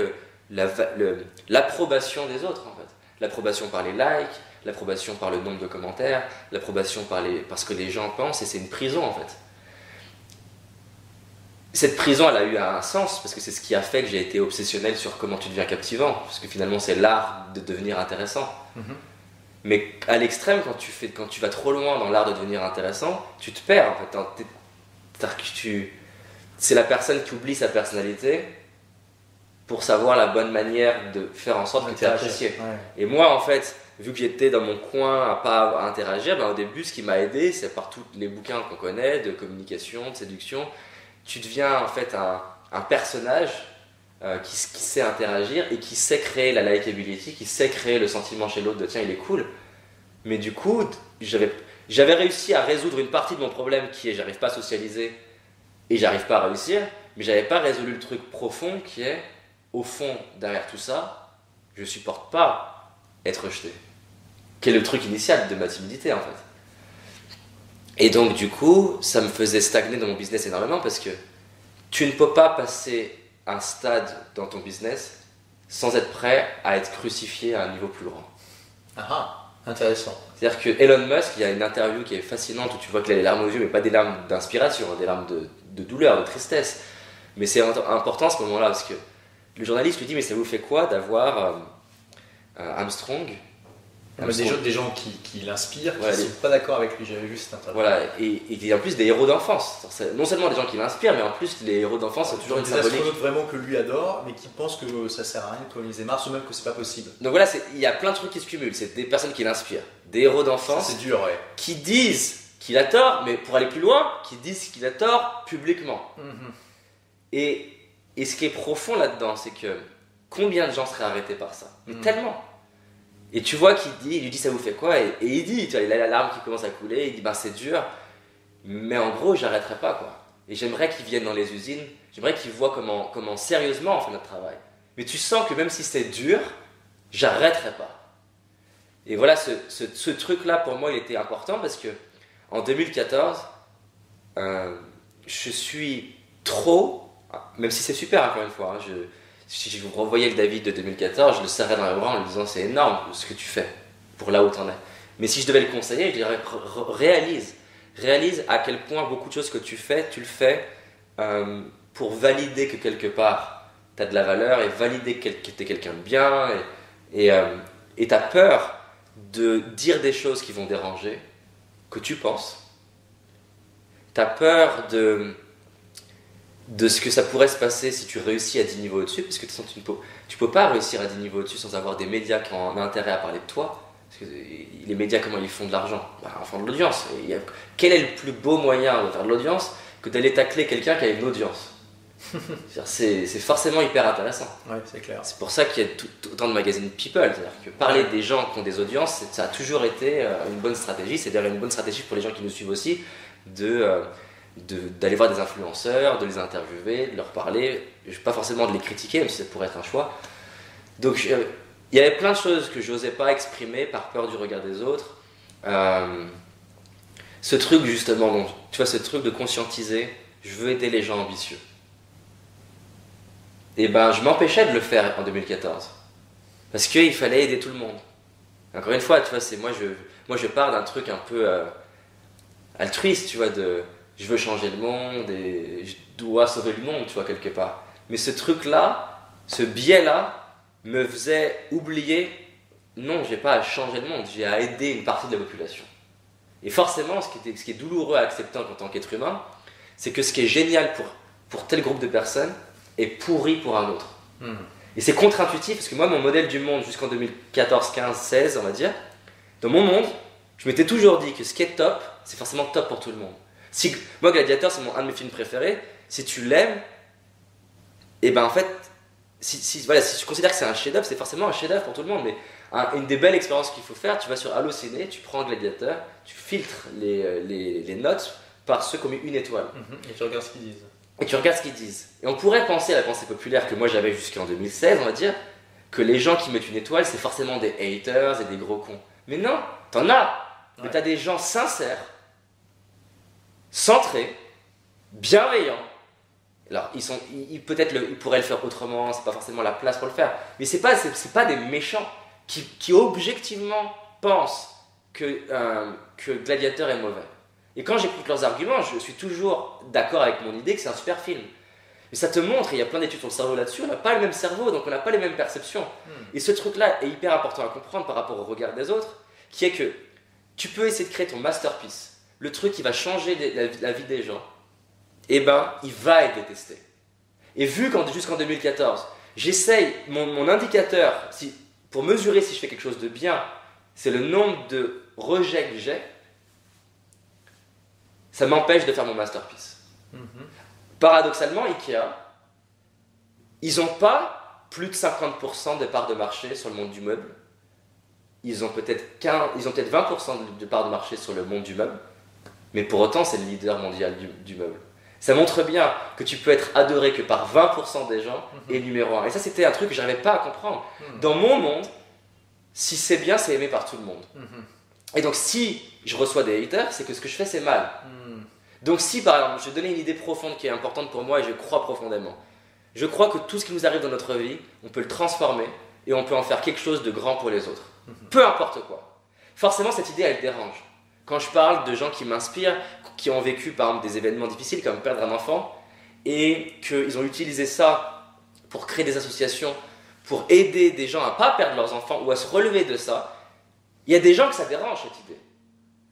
l'approbation des autres en fait. L'approbation par les likes, l'approbation par le nombre de commentaires, l'approbation par, par ce que les gens pensent, et c'est une prison en fait cette prison, elle a eu un sens parce que c'est ce qui a fait que j'ai été obsessionnel sur comment tu deviens captivant, parce que finalement c'est l'art de devenir intéressant. Mhm. Mais à l'extrême, quand tu fais, quand tu vas trop loin dans l'art de devenir intéressant, tu te perds en fait. Tu, c'est la personne qui oublie sa personnalité pour savoir la bonne manière de faire en sorte que tu es apprécié. Ouais. Et moi, en fait, vu que j'étais dans mon coin à pas interagir, ben, au début, ce qui m'a aidé, c'est par tous les bouquins qu'on connaît de communication, de séduction, tu deviens en fait un, un personnage euh, qui, sait interagir et qui sait créer la likability, qui sait créer le sentiment chez l'autre de tiens, il est cool. Mais du coup, j'avais j'avais réussi à résoudre une partie de mon problème qui est j'arrive pas à socialiser et j'arrive pas à réussir, mais j'avais pas résolu le truc profond qui est au fond derrière tout ça, je supporte pas être rejeté. Quel est le truc initial de ma timidité en fait. Et donc du coup, ça me faisait stagner dans mon business énormément parce que tu ne peux pas passer un stade dans ton business sans être prêt à être crucifié à un niveau plus grand. Ah, ah intéressant. C'est-à-dire que Elon Musk, il y a une interview qui est fascinante où tu vois qu'il a les larmes aux yeux, mais pas des larmes d'inspiration, des larmes de, de, douleur, de tristesse. Mais c'est important à ce moment-là parce que le journaliste lui dit Mais ça vous fait quoi d'avoir euh, euh, Armstrong des, gens, des gens qui, qui l'inspirent, qui ne sont pas d'accord avec lui. J'avais vu cette interview. Voilà, et, et, en plus des héros d'enfance. Non seulement des gens qui l'inspirent, mais en plus les héros d'enfance sont toujours une symbolique. Des astronautes vraiment que lui adore, mais qui pensent que ça sert à rien de coloniser Mars ou même que c'est pas possible. Donc voilà, il y a plein de trucs qui se cumulent. C'est des personnes qui l'inspirent, des héros d'enfance. C'est dur, ouais. Qui disent qu'il a tort, mais pour aller plus loin, qui disent qu'il a tort publiquement. Mhm. Et, et ce qui est profond là-dedans, c'est que combien de gens seraient arrêtés par ça? Mais mhm. tellement et tu vois qu'il dit, il lui dit ça vous fait quoi? Et, il dit, tu il a la larme qui commence à couler, il dit ben c'est dur, mais en gros j'arrêterai pas quoi. Et j'aimerais qu'il vienne dans les usines, j'aimerais qu'il voit comment, comment sérieusement on fait notre travail. Mais tu sens que même si c'est dur, j'arrêterai pas. Et voilà, ce, ce, truc-là pour moi il était important parce que en 2014, euh, je suis trop, même si c'est super encore une fois, hein, je, si je vous revoyais le David de 2014, je le serrais dans les bras en lui disant c'est énorme ce que tu fais pour là où tu en es. Mais si je devais le conseiller, je dirais réalise. Réalise à quel point beaucoup de choses que tu fais, tu le fais euh, pour valider que quelque part tu as de la valeur et valider que tu es quelqu'un de bien et euh, tu as peur de dire des choses qui vont déranger, que tu penses. Tu as peur de de ce que ça pourrait se passer si tu réussis à 10 niveaux au-dessus, parce que tu ne peux, tu peux pas réussir à 10 niveaux au-dessus sans avoir des médias qui ont un intérêt à parler de toi. Parce que les médias, comment ils font de l'argent? Bah, En font de l'audience. Quel est le plus beau moyen de faire de l'audience que d'aller tacler quelqu'un qui a une audience? C'est forcément hyper intéressant. Ouais, c'est clair. C'est pour ça qu'il y a autant de magazines people. C'est-à-dire que parler des gens qui ont des audiences, ça a toujours été euh, une bonne stratégie. C'est d'ailleurs une bonne stratégie pour les gens qui nous suivent aussi de, euh, d'aller voir des influenceurs, de les interviewer, de leur parler, pas forcément de les critiquer, même si ça pourrait être un choix. Donc il y avait plein de choses que je n'osais pas exprimer par peur du regard des autres. Euh, ce truc justement, tu vois, ce truc de conscientiser, je veux aider les gens ambitieux. Et ben je m'empêchais de le faire en 2014. Parce qu'il fallait aider tout le monde. Encore une fois, tu vois, moi je, moi je pars d'un truc un peu euh, altruiste, tu vois, de je veux changer le monde et je dois sauver le monde, tu vois, quelque part. Mais ce truc-là, ce biais-là, me faisait oublier, non, j'ai pas à changer le monde, j'ai à aider une partie de la population. Et forcément, ce qui, est, ce qui est douloureux à accepter en tant qu'être humain, c'est que ce qui est génial pour, pour tel groupe de personnes est pourri pour un autre. Hmm. Et c'est contre-intuitif, parce que moi, mon modèle du monde jusqu'en 2014, 15, 16, on va dire, dans mon monde, je m'étais toujours dit que ce qui est top, c'est forcément top pour tout le monde. Si, moi, Gladiator, c'est un de mes films préférés. Si tu l'aimes, et eh ben en fait, si, si, voilà, si tu considères que c'est un chef-d'œuvre, c'est forcément un chef-d'œuvre pour tout le monde. Mais une des belles expériences qu'il faut faire, tu vas sur Allociné, tu prends Gladiator, tu filtres les, euh, les, les notes par ceux qui ont mis une étoile. Mhm. et tu regardes ce qu'ils disent. Et tu regardes ce qu'ils disent. Et on pourrait penser à la pensée populaire que moi j'avais jusqu'en 2016, on va dire, que les gens qui mettent une étoile, c'est forcément des haters et des gros cons. Mais non, t'en as. Mais t'as des gens sincères centré, bienveillant. Alors, ils sont, ils, peut-être ils pourraient le faire autrement, c'est pas forcément la place pour le faire, mais c'est pas, c'est, pas des méchants qui, qui objectivement pensent que, euh, que Gladiateur est mauvais. Et quand j'écoute leurs arguments, je suis toujours d'accord avec mon idée que c'est un super film. Mais ça te montre, il y a plein d'études sur le cerveau là-dessus, on n'a pas le même cerveau, donc on n'a pas les mêmes perceptions. Hmm. Et ce truc-là est hyper important à comprendre par rapport au regard des autres, qui est que tu peux essayer de créer ton masterpiece le truc qui va changer la, vie des gens, eh ben, il va être détesté. Et vu qu'en jusqu'en 2014, j'essaye, mon, indicateur, si, pour mesurer si je fais quelque chose de bien, c'est le nombre de rejets que j'ai, ça m'empêche de faire mon masterpiece. Mhm. Paradoxalement, Ikea, ils n'ont pas plus de 50% de parts de marché sur le monde du meuble. Ils ont peut-être ils ont peut-être 20% de parts de marché sur le monde du meuble. Mais pour autant, c'est le leader mondial du, meuble. Ça montre bien que tu peux être adoré que par 20% des gens mhm. et numéro 1. Et ça, c'était un truc que j'arrivais pas à comprendre. Mhm. Dans mon monde, si c'est bien, c'est aimé par tout le monde. Mhm. Et donc, si je reçois des haters, c'est que ce que je fais, c'est mal. Donc, si par exemple, je donner une idée profonde qui est importante pour moi et je crois profondément, je crois que tout ce qui nous arrive dans notre vie, on peut le transformer et on peut en faire quelque chose de grand pour les autres. Peu importe quoi. Forcément, cette idée, elle dérange. Quand je parle de gens qui m'inspirent, qui ont vécu par exemple des événements difficiles comme perdre un enfant, et qu'ils ont utilisé ça pour créer des associations, pour aider des gens à pas perdre leurs enfants ou à se relever de ça, il y a des gens que ça dérange cette idée.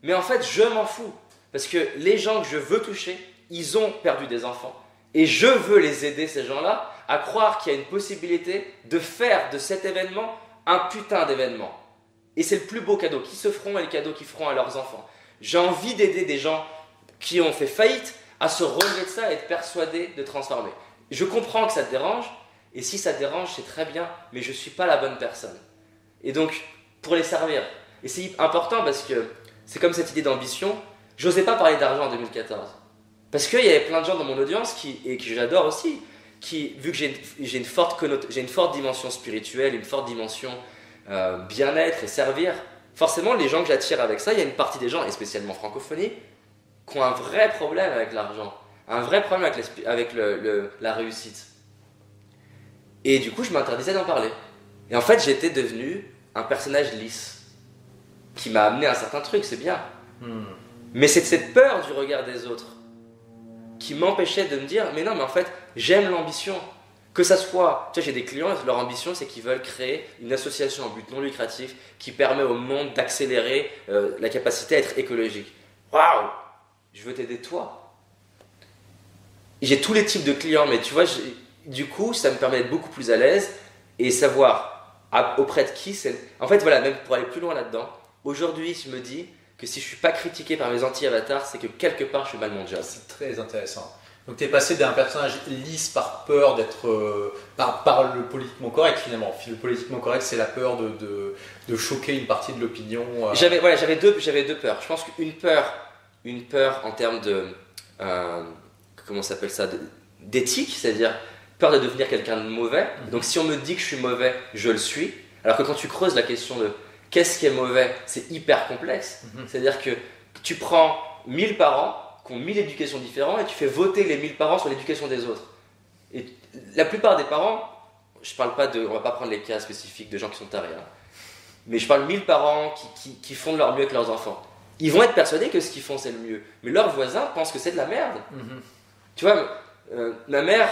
Mais en fait, je m'en fous. Parce que les gens que je veux toucher, ils ont perdu des enfants. Et je veux les aider, ces gens-là, à croire qu'il y a une possibilité de faire de cet événement un putain d'événement. Et c'est le plus beau cadeau qu'ils se feront et le cadeau qu'ils feront à leurs enfants. J'ai envie d'aider des gens qui ont fait faillite à se relever de ça et être persuadés de transformer. Je comprends que ça te dérange, et si ça te dérange, c'est très bien, mais je ne suis pas la bonne personne. Et donc, pour les servir. Et c'est important parce que c'est comme cette idée d'ambition. J'osais pas parler d'argent en 2014. Parce qu'il y avait plein de gens dans mon audience, qui, et que j'adore aussi, qui, vu que j'ai une, forte dimension spirituelle, une forte dimension euh, bien-être et servir, forcément, les gens que j'attire avec ça, il y a une partie des gens, et spécialement francophonie, qui ont un vrai problème avec l'argent, un vrai problème avec, avec le, la réussite. Et du coup, je m'interdisais d'en parler. Et en fait, j'étais devenu un personnage lisse, qui m'a amené à un certain truc, c'est bien. Hmm. Mais c'est cette peur du regard des autres qui m'empêchait de me dire, mais non, mais en fait, j'aime l'ambition. Que ça soit, tu vois, j'ai des clients, leur ambition, c'est qu'ils veulent créer une association en but non lucratif qui permet au monde d'accélérer euh, la capacité à être écologique. Waouh Je veux t'aider toi. J'ai tous les types de clients, mais tu vois, du coup, ça me permet d'être beaucoup plus à l'aise et savoir auprès de qui c'est. En fait, voilà, même pour aller plus loin là-dedans, aujourd'hui, je me dis que si je suis pas critiqué par mes anti-avatars, c'est que quelque part, je fais mal mon job. C'est très intéressant. Donc tu es passé d'un personnage lisse par peur d'être euh, par, par, le politiquement correct finalement. Le politiquement correct, c'est la peur de, de, de, choquer une partie de l'opinion. Euh. J'avais voilà, j'avais deux j'avais deux peurs. Je pense qu'une peur, une peur en termes de euh, comment s'appelle ça, d'éthique, c'est-à-dire peur de devenir quelqu'un de mauvais. Mhm. Donc si on me dit que je suis mauvais, je le suis. Alors que quand tu creuses la question de qu'est-ce qui est mauvais, c'est hyper complexe. Mhm. C'est-à-dire que tu prends 1000 parents qui ont 1000 éducations différentes et tu fais voter les 1000 parents sur l'éducation des autres. Et la plupart des parents, je parle pas de, on va pas prendre les cas spécifiques de gens qui sont tarés, hein, mais je parle de 1000 parents qui, qui, font de leur mieux avec leurs enfants. Ils vont être persuadés que ce qu'ils font c'est le mieux, mais leurs voisins pensent que c'est de la merde. Mhm. Tu vois, euh, ma mère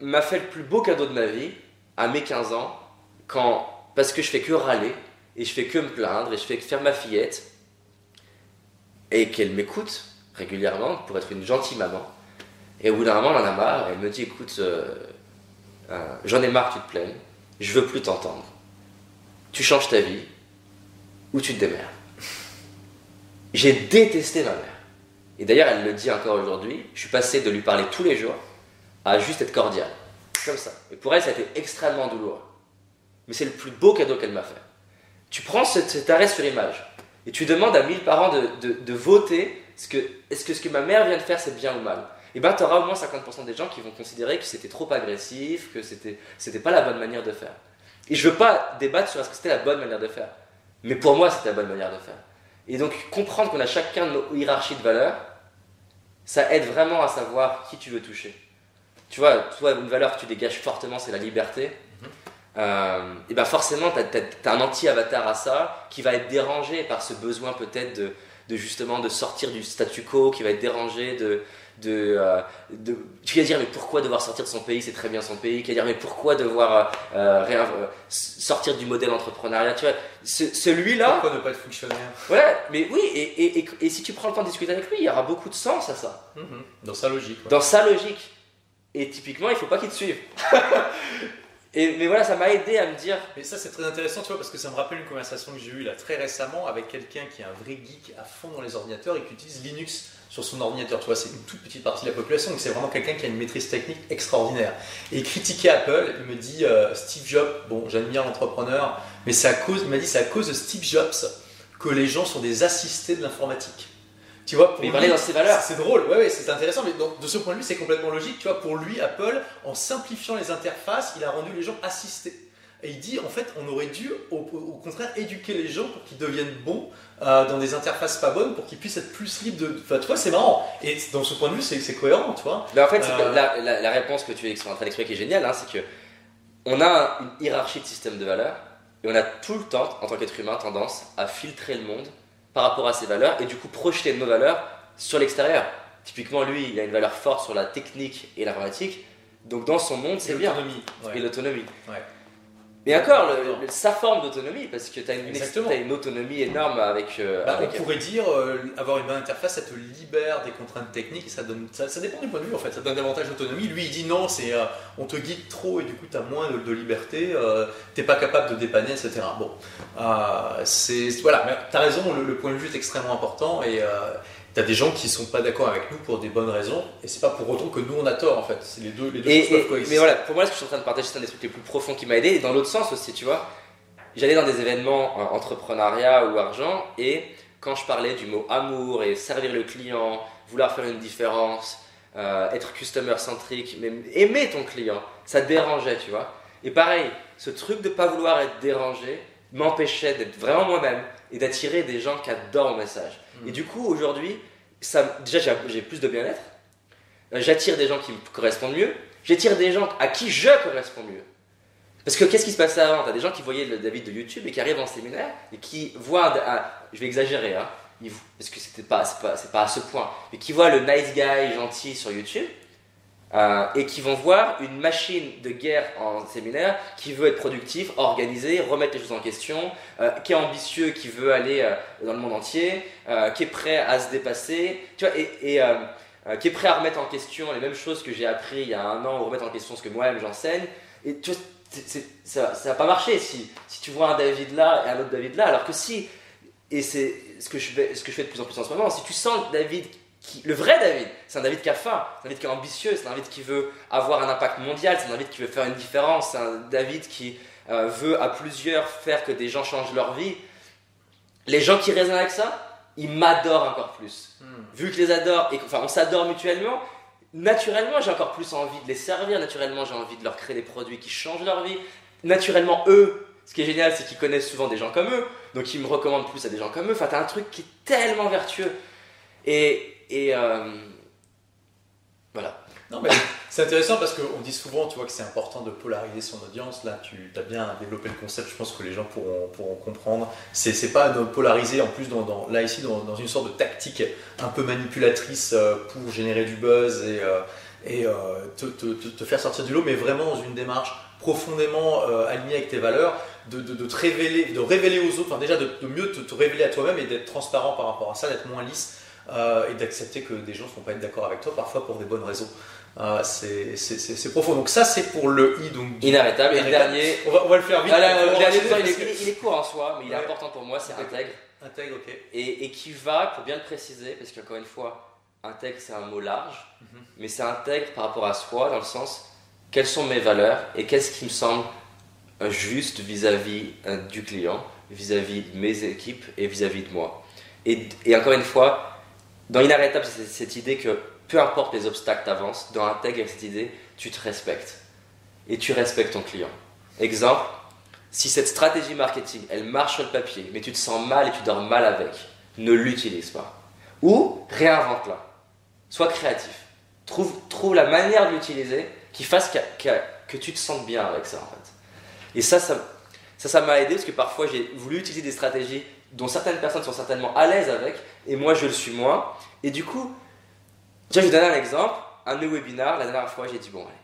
m'a fait le plus beau cadeau de ma vie à mes 15 ans, quand, parce que je fais que râler et je fais que me plaindre et je fais que faire ma fillette et qu'elle m'écoute régulièrement pour être une gentille maman. Et au bout d'un moment, elle en a marre. Elle me dit écoute, euh, euh, j'en ai marre que tu te plaignes. Je veux plus t'entendre. Tu changes ta vie ou tu te démerdes. J'ai détesté ma mère. Et d'ailleurs, elle le dit encore aujourd'hui. Je suis passé de lui parler tous les jours à juste être cordial. Comme ça. Et pour elle, ça a été extrêmement douloureux. Mais c'est le plus beau cadeau qu'elle m'a fait. Tu prends cet, arrêt sur image et tu demandes à 1000 parents de, de voter est-ce que, ce que ma mère vient de faire, c'est bien ou mal? Et eh bien, tu auras au moins 50% des gens qui vont considérer que c'était trop agressif, que c'était, c'était pas la bonne manière de faire. Et je veux pas débattre sur est-ce que c'était la bonne manière de faire. Mais pour moi, c'était la bonne manière de faire. Et donc, comprendre qu'on a chacun nos hiérarchies de valeurs, ça aide vraiment à savoir qui tu veux toucher. Tu vois, toi, une valeur que tu dégages fortement, c'est la liberté. Mm-hmm. Euh, et ben forcément, tu as, un anti-avatar à ça qui va être dérangé par ce besoin peut-être de, de justement de sortir du statu quo, qui va être dérangé, de, de, euh, de, tu vas dire mais pourquoi devoir sortir de son pays c'est très bien son pays qui va dire mais pourquoi devoir euh, euh, sortir du modèle entrepreneuriat tu vois celui là pourquoi ne pas être fonctionnaire? Ouais mais oui et, et, et, si tu prends le temps de discuter avec lui il y aura beaucoup de sens à ça. Mhm. dans sa logique dans sa logique. Et typiquement il faut pas qu'il te suive Et, mais voilà, ça m'a aidé à me dire. Mais ça, c'est très intéressant, tu vois, parce que ça me rappelle une conversation que j'ai eue là très récemment avec quelqu'un qui est un vrai geek à fond dans les ordinateurs et qui utilise Linux sur son ordinateur. Tu vois, c'est une toute petite partie de la population, donc c'est vraiment quelqu'un qui a une maîtrise technique extraordinaire. Et il critiquait Apple, il me dit euh, Steve Jobs, bon, j'admire l'entrepreneur, mais c'est à cause, il m'a dit, c'est à cause de Steve Jobs que les gens sont des assistés de l'informatique. Tu vois, pour il dans ses valeurs. C'est drôle, ouais, ouais c'est intéressant, mais donc, de ce point de vue, c'est complètement logique. Tu vois, pour lui, Apple, en simplifiant les interfaces, il a rendu les gens assistés. Et il dit, en fait, on aurait dû, au, contraire, éduquer les gens pour qu'ils deviennent bons euh, dans des interfaces pas bonnes, pour qu'ils puissent être plus libres de. Enfin, tu vois, c'est marrant. Et dans ce point de vue, c'est cohérent, tu vois. Mais en fait, euh, la, la, réponse que tu es en train d'expliquer qui est géniale, hein, c'est que on a une hiérarchie de système de valeurs, et on a tout le temps, en tant qu'être humain, tendance à filtrer le monde par rapport à ses valeurs, et du coup projeter nos valeurs sur l'extérieur. Typiquement, lui, il a une valeur forte sur la technique et l'informatique, donc dans son monde, c'est bien. Et l'autonomie. Ouais. Et encore, sa forme d'autonomie, parce que tu as, une autonomie énorme avec. Euh, bah, on pourrait dire, euh, avoir une bonne interface, ça te libère des contraintes techniques, ça, donne, ça, dépend du point de vue en fait, ça donne davantage d'autonomie. Lui il dit non, c'est euh, on te guide trop et du coup tu as moins de, liberté, t'es pas capable de dépanner, etc. Bon, c'est. Voilà, tu as raison, le, le, point de vue est extrêmement important et T'as des gens qui sont pas d'accord avec nous pour des bonnes raisons, et c'est pas pour autant que nous on a tort en fait. C'est les deux, les deux choses peuvent Mais voilà, pour moi, ce que je suis en train de partager, c'est un des trucs les plus profonds qui m'a aidé. Et dans l'autre sens aussi, tu vois, j'allais dans des événements entrepreneuriat ou argent, et quand je parlais du mot amour et servir le client, vouloir faire une différence, euh, être customer centrique, même aimer ton client, ça dérangeait, tu vois. Et pareil, ce truc de pas vouloir être dérangé m'empêchait d'être vraiment moi-même et d'attirer des gens qui adorent mon message. Mm. Et du coup, aujourd'hui, déjà, j'ai plus de bien-être. Euh, j'attire des gens qui me correspondent mieux. J'attire des gens à qui je corresponds mieux. Parce que qu'est-ce qui se passait avant? Tu as des gens qui voyaient le David de YouTube et qui arrivent en séminaire et qui voient, je vais exagérer, hein, parce que c'était pas, c'est pas, pas à ce point, mais qui voient le nice guy gentil sur YouTube euh, et qui vont voir une machine de guerre en séminaire qui veut être productif, organisé, remettre les choses en question, euh, qui est ambitieux, qui veut aller euh, dans le monde entier, qui est prêt à se dépasser, tu vois, et, qui est prêt à remettre en question les mêmes choses que j'ai appris il y a un an, ou remettre en question ce que moi-même j'enseigne. Et tu vois, ça, ça va pas marcher si, si tu vois un David là et un autre David là, alors que si, et c'est ce que je fais, ce que je fais de plus en plus en ce moment, si tu sens David le vrai David, c'est un David qui a faim, c'est un David qui est ambitieux, c'est un David qui veut avoir un impact mondial, c'est un David qui veut faire une différence, c'est un David qui euh, veut à plusieurs faire que des gens changent leur vie. Les gens qui résonnent avec ça, ils m'adorent encore plus. Hmm. Vu que je les adore, et enfin on s'adore mutuellement, naturellement j'ai encore plus envie de les servir, naturellement j'ai envie de leur créer des produits qui changent leur vie. Naturellement, eux, ce qui est génial, c'est qu'ils connaissent souvent des gens comme eux, donc ils me recommandent plus à des gens comme eux. Enfin, t'as un truc qui est tellement vertueux. Et, et euh, voilà. Non, mais c'est intéressant parce qu'on dit souvent, tu vois, que c'est important de polariser son audience. Là, tu as bien développé le concept, je pense que les gens pourront, comprendre. C'est pas de polariser, en plus, dans, là, ici, dans, une sorte de tactique un peu manipulatrice euh, pour générer du buzz et, euh, te, faire sortir du lot, mais vraiment dans une démarche profondément alignée avec tes valeurs, de, te révéler, de révéler aux autres, enfin déjà de, mieux te, révéler à toi-même et d'être transparent par rapport à ça, d'être moins lisse et d'accepter que des gens ne vont pas être d'accord avec toi, parfois pour des bonnes raisons. Euh, c'est profond. Donc ça, c'est pour le i. Donc, inarrêtable. Et le dernier, on va, on va, le faire vite. il, est, court en soi, mais il est important pour moi, c'est intègre. Intègre, ok. Et, et, qui va, pour bien le préciser, parce qu'encore une fois, intègre, c'est un mot large, mhm. mais c'est intègre par rapport à soi, dans le sens, quelles sont mes valeurs et qu'est-ce qui me semble juste vis-à-vis euh, du client, vis-à-vis de mes équipes et vis-à-vis de moi. Et, et encore une fois, dans Inarrêtable, c'est cette idée que peu importe les obstacles t'avancent, dans Intègre, cette idée, tu te respectes. Et tu respectes ton client. Exemple, si cette stratégie marketing, elle marche sur le papier, mais tu te sens mal et tu dors mal avec, ne l'utilise pas. Ou réinvente-la. Sois créatif. Trouve, trouve la manière de l'utiliser qui fasse que, tu te sentes bien avec ça, en fait. Et ça ça, ça m'a aidé parce que parfois j'ai voulu utiliser des stratégies dont certaines personnes sont certainement à l'aise avec, et moi je le suis moins. Et du coup, je vais donner un exemple. Un de mes webinars, la dernière fois, j'ai dit bon, allez,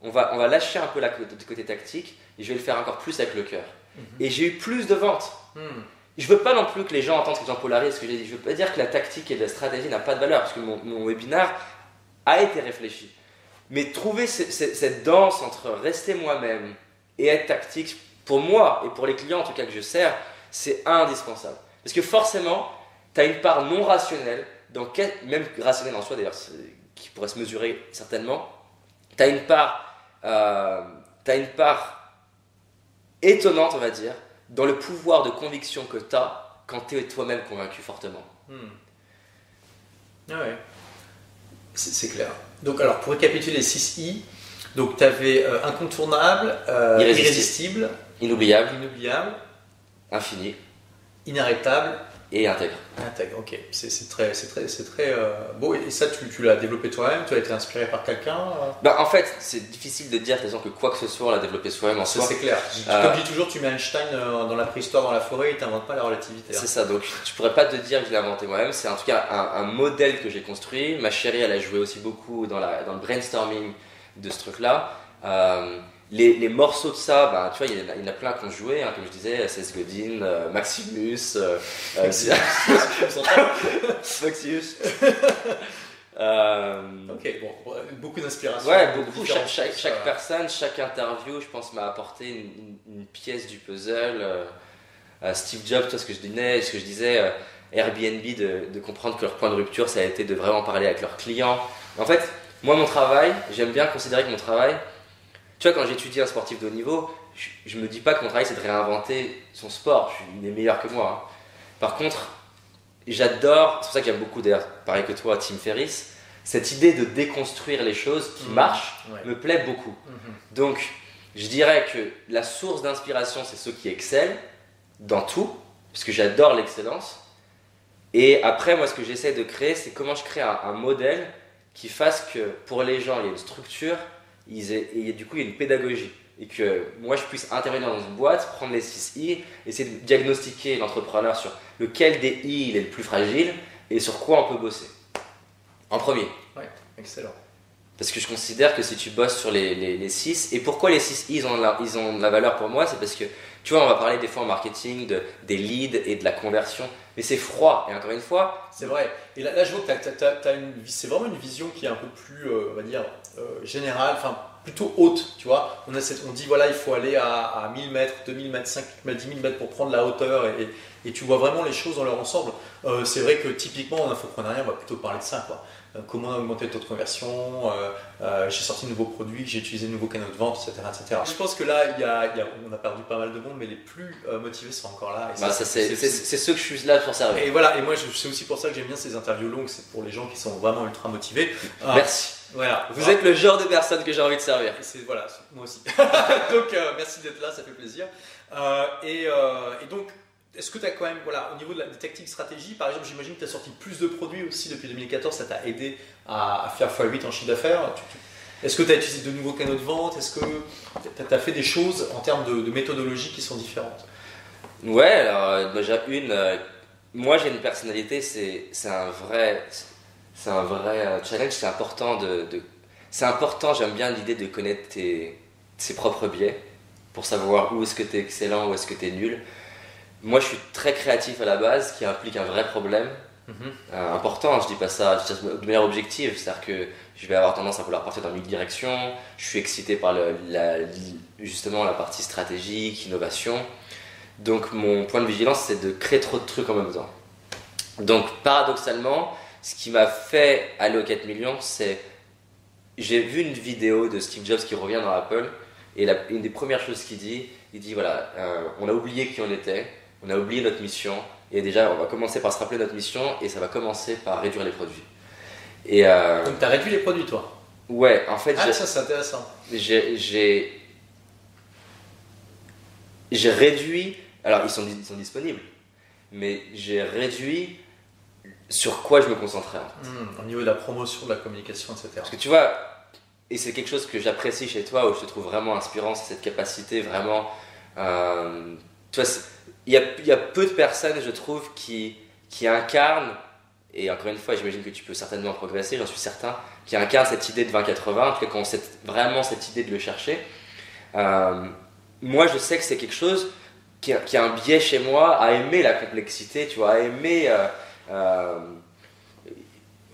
on va, on va lâcher un peu la, côté tactique et je vais le faire encore plus avec le cœur. Mhm. Et j'ai eu plus de ventes. Je hmm. Je veux pas non plus que les gens entendent ce que j'en polarise, ce que j'ai dit. Je veux pas dire que la tactique et la stratégie n'a pas de valeur, parce que mon, mon webinar a été réfléchi. Mais trouver cette danse entre rester moi-même et être tactique, pour moi et pour les clients en tout cas que je sers, c'est indispensable. Parce que forcément, tu as une part non rationnelle, dans même rationnelle en soi d'ailleurs, qui pourrait se mesurer certainement, tu as une part, euh, as une part étonnante, on va dire, dans le pouvoir de conviction que tu as quand tu es toi-même convaincu fortement. Hmm. Ah ouais. C'est clair. Donc, alors, pour récapituler les 6 I, donc tu avais incontournable, euh, Irrésistible. irrésistible, Inoubliable, inoubliable, infini inarrêtable, et intègre. intègre. Ok, c'est très, très, c'est très euh, beau. Et ça, tu, tu l'as développé toi-même? Tu as été inspiré par quelqu'un euh? Bah, en fait, c'est difficile de dire que quoi que ce soit, on l'a développé soi-même en soi. c'est clair. Euh, Comme je dis toujours, tu mets Einstein euh, dans la préhistoire, dans la forêt, il t'invente pas la relativité. hein. C'est ça, donc je pourrais pas te dire que je l'ai inventé moi-même, c'est en tout cas un, un modèle que j'ai construit. Ma chérie, elle a joué aussi beaucoup dans, la, dans le brainstorming de ce truc-là. Euh, les, les morceaux de ça, bah, tu vois, il y, en a, il y en a plein qui ont joué, hein, comme je disais, Seth Godin, euh, Maximus, euh, euh, Maximus. Ok, bon, beaucoup d'inspiration. Ouais, beaucoup. Chaque, chaque, personne, chaque interview, je pense, m'a apporté une, une- une pièce du puzzle. Euh, Steve Jobs, toi, ce que je disais, ce que je disais Airbnb, de, de comprendre que leur point de rupture, ça a été de vraiment parler avec leurs clients. En fait, moi, mon travail, j'aime bien considérer que mon travail, tu vois, quand j'étudie un sportif de haut niveau, je, je me dis pas que mon travail, c'est de réinventer son sport. Je suis, il est meilleur que moi. hein. Par contre, j'adore, c'est pour ça que j'aime beaucoup d'ailleurs, pareil que toi, Tim Ferriss, cette idée de déconstruire les choses qui Mhm. marchent Ouais. me plaît beaucoup. Mhm. Donc, je dirais que la source d'inspiration, c'est ceux qui excellent dans tout, parce que j'adore l'excellence. Et après, moi, ce que j'essaie de créer, c'est comment je crée un, un modèle qui fasse que pour les gens, il y a une structure, ils aient- et du coup, il y a une pédagogie. Et que moi, je puisse intervenir dans une boîte, prendre les 6 I, essayer de diagnostiquer l'entrepreneur sur lequel des I il est le plus fragile et sur quoi on peut bosser. En premier. Excellent. Parce que je considère que si tu bosses sur les, les, les 6, et pourquoi les 6 ils ont, la, ils ont de la valeur pour moi, c'est parce que, tu vois, on va parler des fois en marketing de, des leads et de la conversion, mais c'est froid. Et encore une fois, C'est vrai. Et là, là, je vois que c'est vraiment une vision qui est un peu plus, euh, on va dire, euh, générale, enfin plutôt haute, tu vois. On, a cette- on dit, voilà, il faut aller à, à 1000 mètres, 2000 mètres, 5000 mètres, 10 000 mètres pour prendre la hauteur et tu vois vraiment les choses dans leur ensemble. Euh, c'est vrai que typiquement en infoprenariat, on va plutôt parler de ça, quoi. Euh, comment augmenter le taux de conversion, euh, euh, j'ai sorti de nouveaux produits, j'ai utilisé de nouveaux canaux de vente, etc. etc. Je pense que là, il y a, il y a- on a perdu pas mal de monde, mais les plus euh, motivés sont encore là. Bah, c'est ceux que je suis là pour servir. et voilà, et moi c'est aussi pour ça que j'aime bien ces interviews longues, c'est pour les gens qui sont vraiment ultra motivés. Ah, Merci. Voilà, Vous êtes le genre de personne que j'ai envie de servir. Et voilà, moi aussi. donc merci d'être là, ça fait plaisir. Et, et donc, est-ce que tu as quand même, voilà, au niveau de la des stratégie, par exemple, j'imagine que tu as sorti plus de produits aussi depuis 2014, ça t'a aidé à, faire x8 en chiffre d'affaires. Est-ce que tu as utilisé de nouveaux canaux de vente? Est-ce que tu as fait des choses en termes de, méthodologie qui sont différentes? Ouais, alors euh, déjà une, euh, moi j'ai une personnalité, c'est un vrai, c'est un vrai euh, challenge, c'est important de- c'est important, j'aime bien l'idée de connaître tes, ses propres biais pour savoir où est-ce que tu es excellent, où est-ce que tu es nul. Moi je suis très créatif à la base, ce qui implique un vrai problème. Euh, important, je dis pas ça je dis ça de manière objective, c'est-à-dire que je vais avoir tendance à vouloir partir dans mille directions, je suis excité par le- la, justement la partie stratégique, innovation. Donc mon point de vigilance, c'est de créer trop de trucs en même temps. Donc paradoxalement, ce qui m'a fait aller aux 4 millions, c'est j'ai vu une vidéo de Steve Jobs qui revient dans Apple et la- une des premières choses qu'il dit, il dit voilà, euh, on a oublié qui on était, on a oublié notre mission et déjà on va commencer par se rappeler notre mission et ça va commencer par réduire les produits. Et euh, Donc tu as réduit les produits, toi? Ouais, en fait, Ah, ça c'est intéressant. j'ai j'ai réduit alors ils sont, ils sont disponibles mais j'ai réduit sur quoi je me concentrais en fait. Hmm, au niveau de la promotion, de la communication, etc. parce que tu vois et c'est quelque chose que j'apprécie chez toi où je te trouve vraiment inspirant c'est cette capacité vraiment euh, tu vois il y a, peu de personnes je trouve qui qui incarnent et encore une fois j'imagine que tu peux certainement progresser j'en suis certain qui incarnent cette idée de 20-80 en tout cas qui ont cette- vraiment cette idée de le chercher euh, moi, je sais que c'est quelque chose qui a, un biais chez moi à aimer la complexité, tu vois, à aimer euh, euh,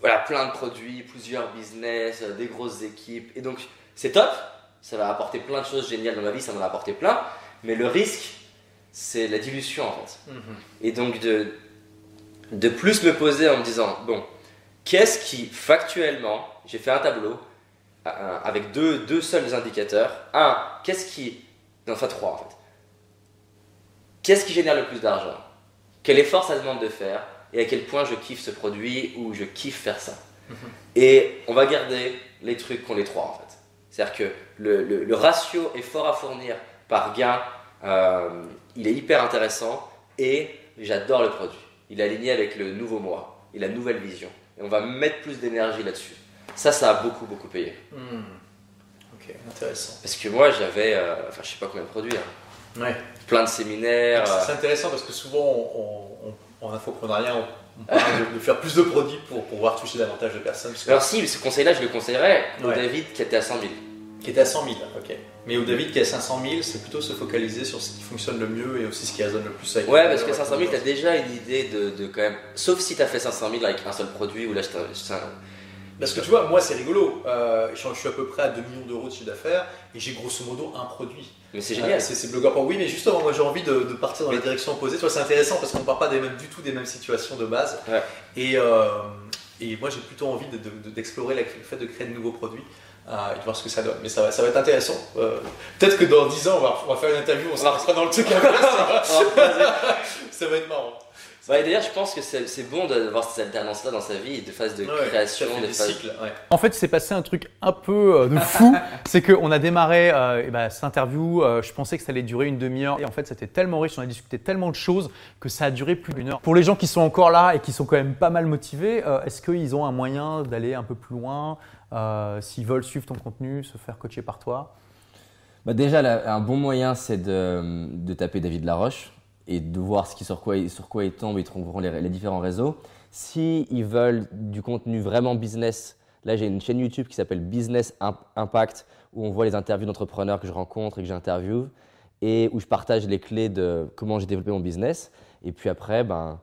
voilà, plein de produits, plusieurs business, des grosses équipes. Et donc, c'est top, ça va apporter plein de choses géniales dans ma vie, ça m'en a apporté plein, mais le risque, c'est la dilution en fait. Mhm. Et donc, de, de plus me poser en me disant, bon, qu'est-ce qui factuellement, j'ai fait un tableau euh, avec deux, deux seuls indicateurs. Un, qu'est-ce qui. Non, enfin trois en fait. Qu'est-ce qui génère le plus d'argent? Quel effort ça demande de faire? Et à quel point je kiffe ce produit ou je kiffe faire ça? Et on va garder les trucs qu'on les trois en fait. C'est-à-dire que le, le, ratio effort à fournir par gain, euh, il est hyper intéressant et j'adore le produit. Il est aligné avec le nouveau moi et la nouvelle vision. Et on va mettre plus d'énergie là-dessus. Ça, ça a beaucoup, beaucoup payé. Hmm. Ok, intéressant. Parce que moi, j'avais, euh, enfin, je sais pas combien de produits. Hein. Ouais. Plein de séminaires. C'est euh. intéressant parce que souvent, on, on, en infoprenariat, on, parle de, faire plus de produits pour pouvoir toucher davantage de personnes. Alors, si, ce conseil-là, je le conseillerais au David qui était à 100 000. Qui était à 100 000, ok. Mais au David qui est à 500 000, c'est plutôt se focaliser sur ce qui fonctionne le mieux et aussi ce qui résonne le plus avec Ouais, parce que 500 000, tu as déjà une idée de, de, quand même. Sauf si tu as fait 500 000 avec un seul produit ou là, je parce que tu vois, moi c'est rigolo, euh, je, suis à peu près à 2 millions d'euros de chiffre d'affaires et j'ai grosso modo un produit. Mais c'est génial. Euh, c'est blogueur pour oui, mais justement, moi j'ai envie de, partir dans les directions opposées. Tu vois, c'est intéressant parce qu'on ne part pas des mêmes, du tout des mêmes situations de base. Et, euh, et moi j'ai plutôt envie d'explorer le fait de créer de nouveaux produits. Et de voir ce que ça donne. Mais ça va, ça va être intéressant. Peut-être que dans 10 ans, on va, on va faire une interview, on sera dans le truc ça va être marrant. Ouais, D'ailleurs, je pense que c'est bon d'avoir cette alternance-là dans sa vie, de phase de création, de phase. Cycle, En fait, il s'est passé un truc un peu euh, de fou. c'est qu'on a démarré euh, bah, cette interview. Euh, je pensais que ça allait durer une demi-heure. Et en fait, c'était tellement riche. On a discuté tellement de choses que ça a duré plus d'une heure. Pour les gens qui sont encore là et qui sont quand même pas mal motivés, est-ce qu'ils ont un moyen d'aller un peu plus loin S'ils veulent suivre ton contenu, se faire coacher par toi bah Déjà, un bon moyen, c'est de, taper David Laroche et de voir ce qui, sur, quoi, sur quoi ils tombent, ils trouveront les, les différents réseaux. S'ils ils veulent du contenu vraiment business, là j'ai une chaîne YouTube qui s'appelle Business Impact où on voit les interviews d'entrepreneurs que je rencontre et que j'interviewe et où je partage les clés de comment j'ai développé mon business. Et puis après, ben,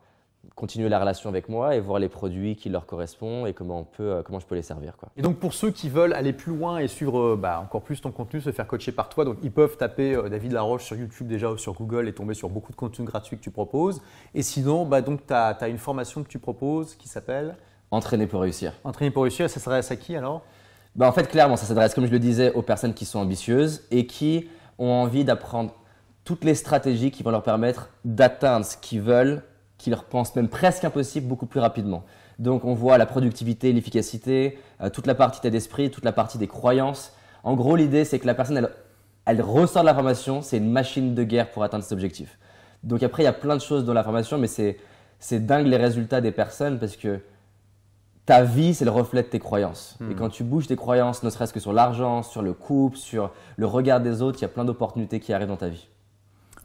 continuer la relation avec moi et voir les produits qui leur correspondent et comment, on peut, euh, comment je peux les servir. Quoi. Et donc pour ceux qui veulent aller plus loin et suivre euh, bah, encore plus ton contenu, se faire coacher par toi, donc ils peuvent taper euh, David Laroche sur YouTube déjà ou sur Google et tomber sur beaucoup de contenus gratuits que tu proposes. Et sinon, bah, tu as, une formation que tu proposes qui s'appelle Entraîner pour réussir. Entraîner pour réussir, ça s'adresse à qui alors? Bah, En fait, clairement, ça s'adresse, comme je le disais, aux personnes qui sont ambitieuses et qui ont envie d'apprendre toutes les stratégies qui vont leur permettre d'atteindre ce qu'ils veulent qui leur pensent même presque impossible beaucoup plus rapidement. Donc on voit la productivité, l'efficacité, euh, toute la partie état d'esprit, toute la partie des croyances. En gros, l'idée c'est que la personne, elle, elle ressort de la formation, c'est une machine de guerre pour atteindre ses objectifs. Donc après, il y a plein de choses dans la formation, mais c'est, c'est dingue les résultats des personnes parce que ta vie, c'est le reflet de tes croyances. Et hmm. quand tu bouges tes croyances, ne serait-ce que sur l'argent, sur le couple, sur le regard des autres, il y a plein d'opportunités qui arrivent dans ta vie.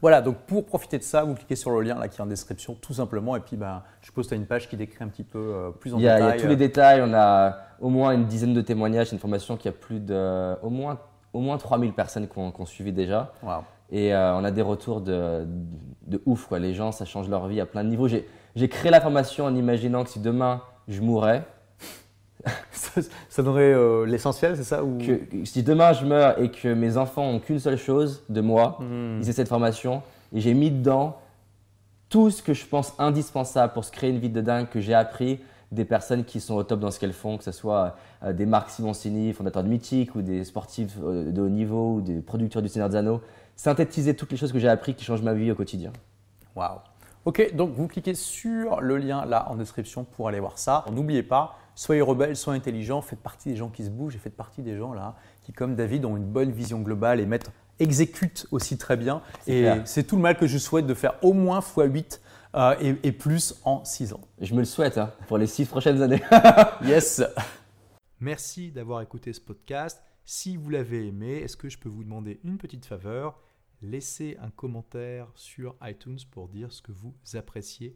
Voilà, donc pour profiter de ça, vous cliquez sur le lien là qui est en description tout simplement et puis ben, je tu as une page qui décrit un petit peu euh, plus en détail. Il y a tous les euh. détails, on a au moins une dizaine de témoignages, une formation qui a plus de au moins, au moins 3000 personnes qui ont, suivi déjà. Et euh, on a des retours de, de, ouf, quoi. les gens ça change leur vie à plein de niveaux. J'ai créé la formation en imaginant que si demain je mourrais, ça, donnerait euh, l'essentiel, c'est ça ou... que, Si demain je meurs et que mes enfants ont qu'une seule chose de moi, hmm. c'est cette formation, et j'ai mis dedans tout ce que je pense indispensable pour se créer une vie de dingue que j'ai appris des personnes qui sont au top dans ce qu'elles font, que ce soit euh, des Marc Simoncini, fondateurs de Mythique, ou des sportifs euh, de haut niveau, ou des producteurs du Seigneur des Anneaux. Synthétiser toutes les choses que j'ai appris qui changent ma vie au quotidien. Waouh! Ok, donc vous cliquez sur le lien là en description pour aller voir ça. N'oubliez pas, soyez rebelles, soyez intelligents, faites partie des gens qui se bougent et faites partie des gens là qui, comme David, ont une bonne vision globale et mettent, exécutent aussi très bien. Et c'est tout le mal que je souhaite de faire au moins x8 euh, et, plus en 6 ans. Je me le souhaite hein, pour les 6 prochaines années. yes. Merci d'avoir écouté ce podcast. Si vous l'avez aimé, est-ce que je peux vous demander une petite faveur? Laissez un commentaire sur iTunes pour dire ce que vous appréciez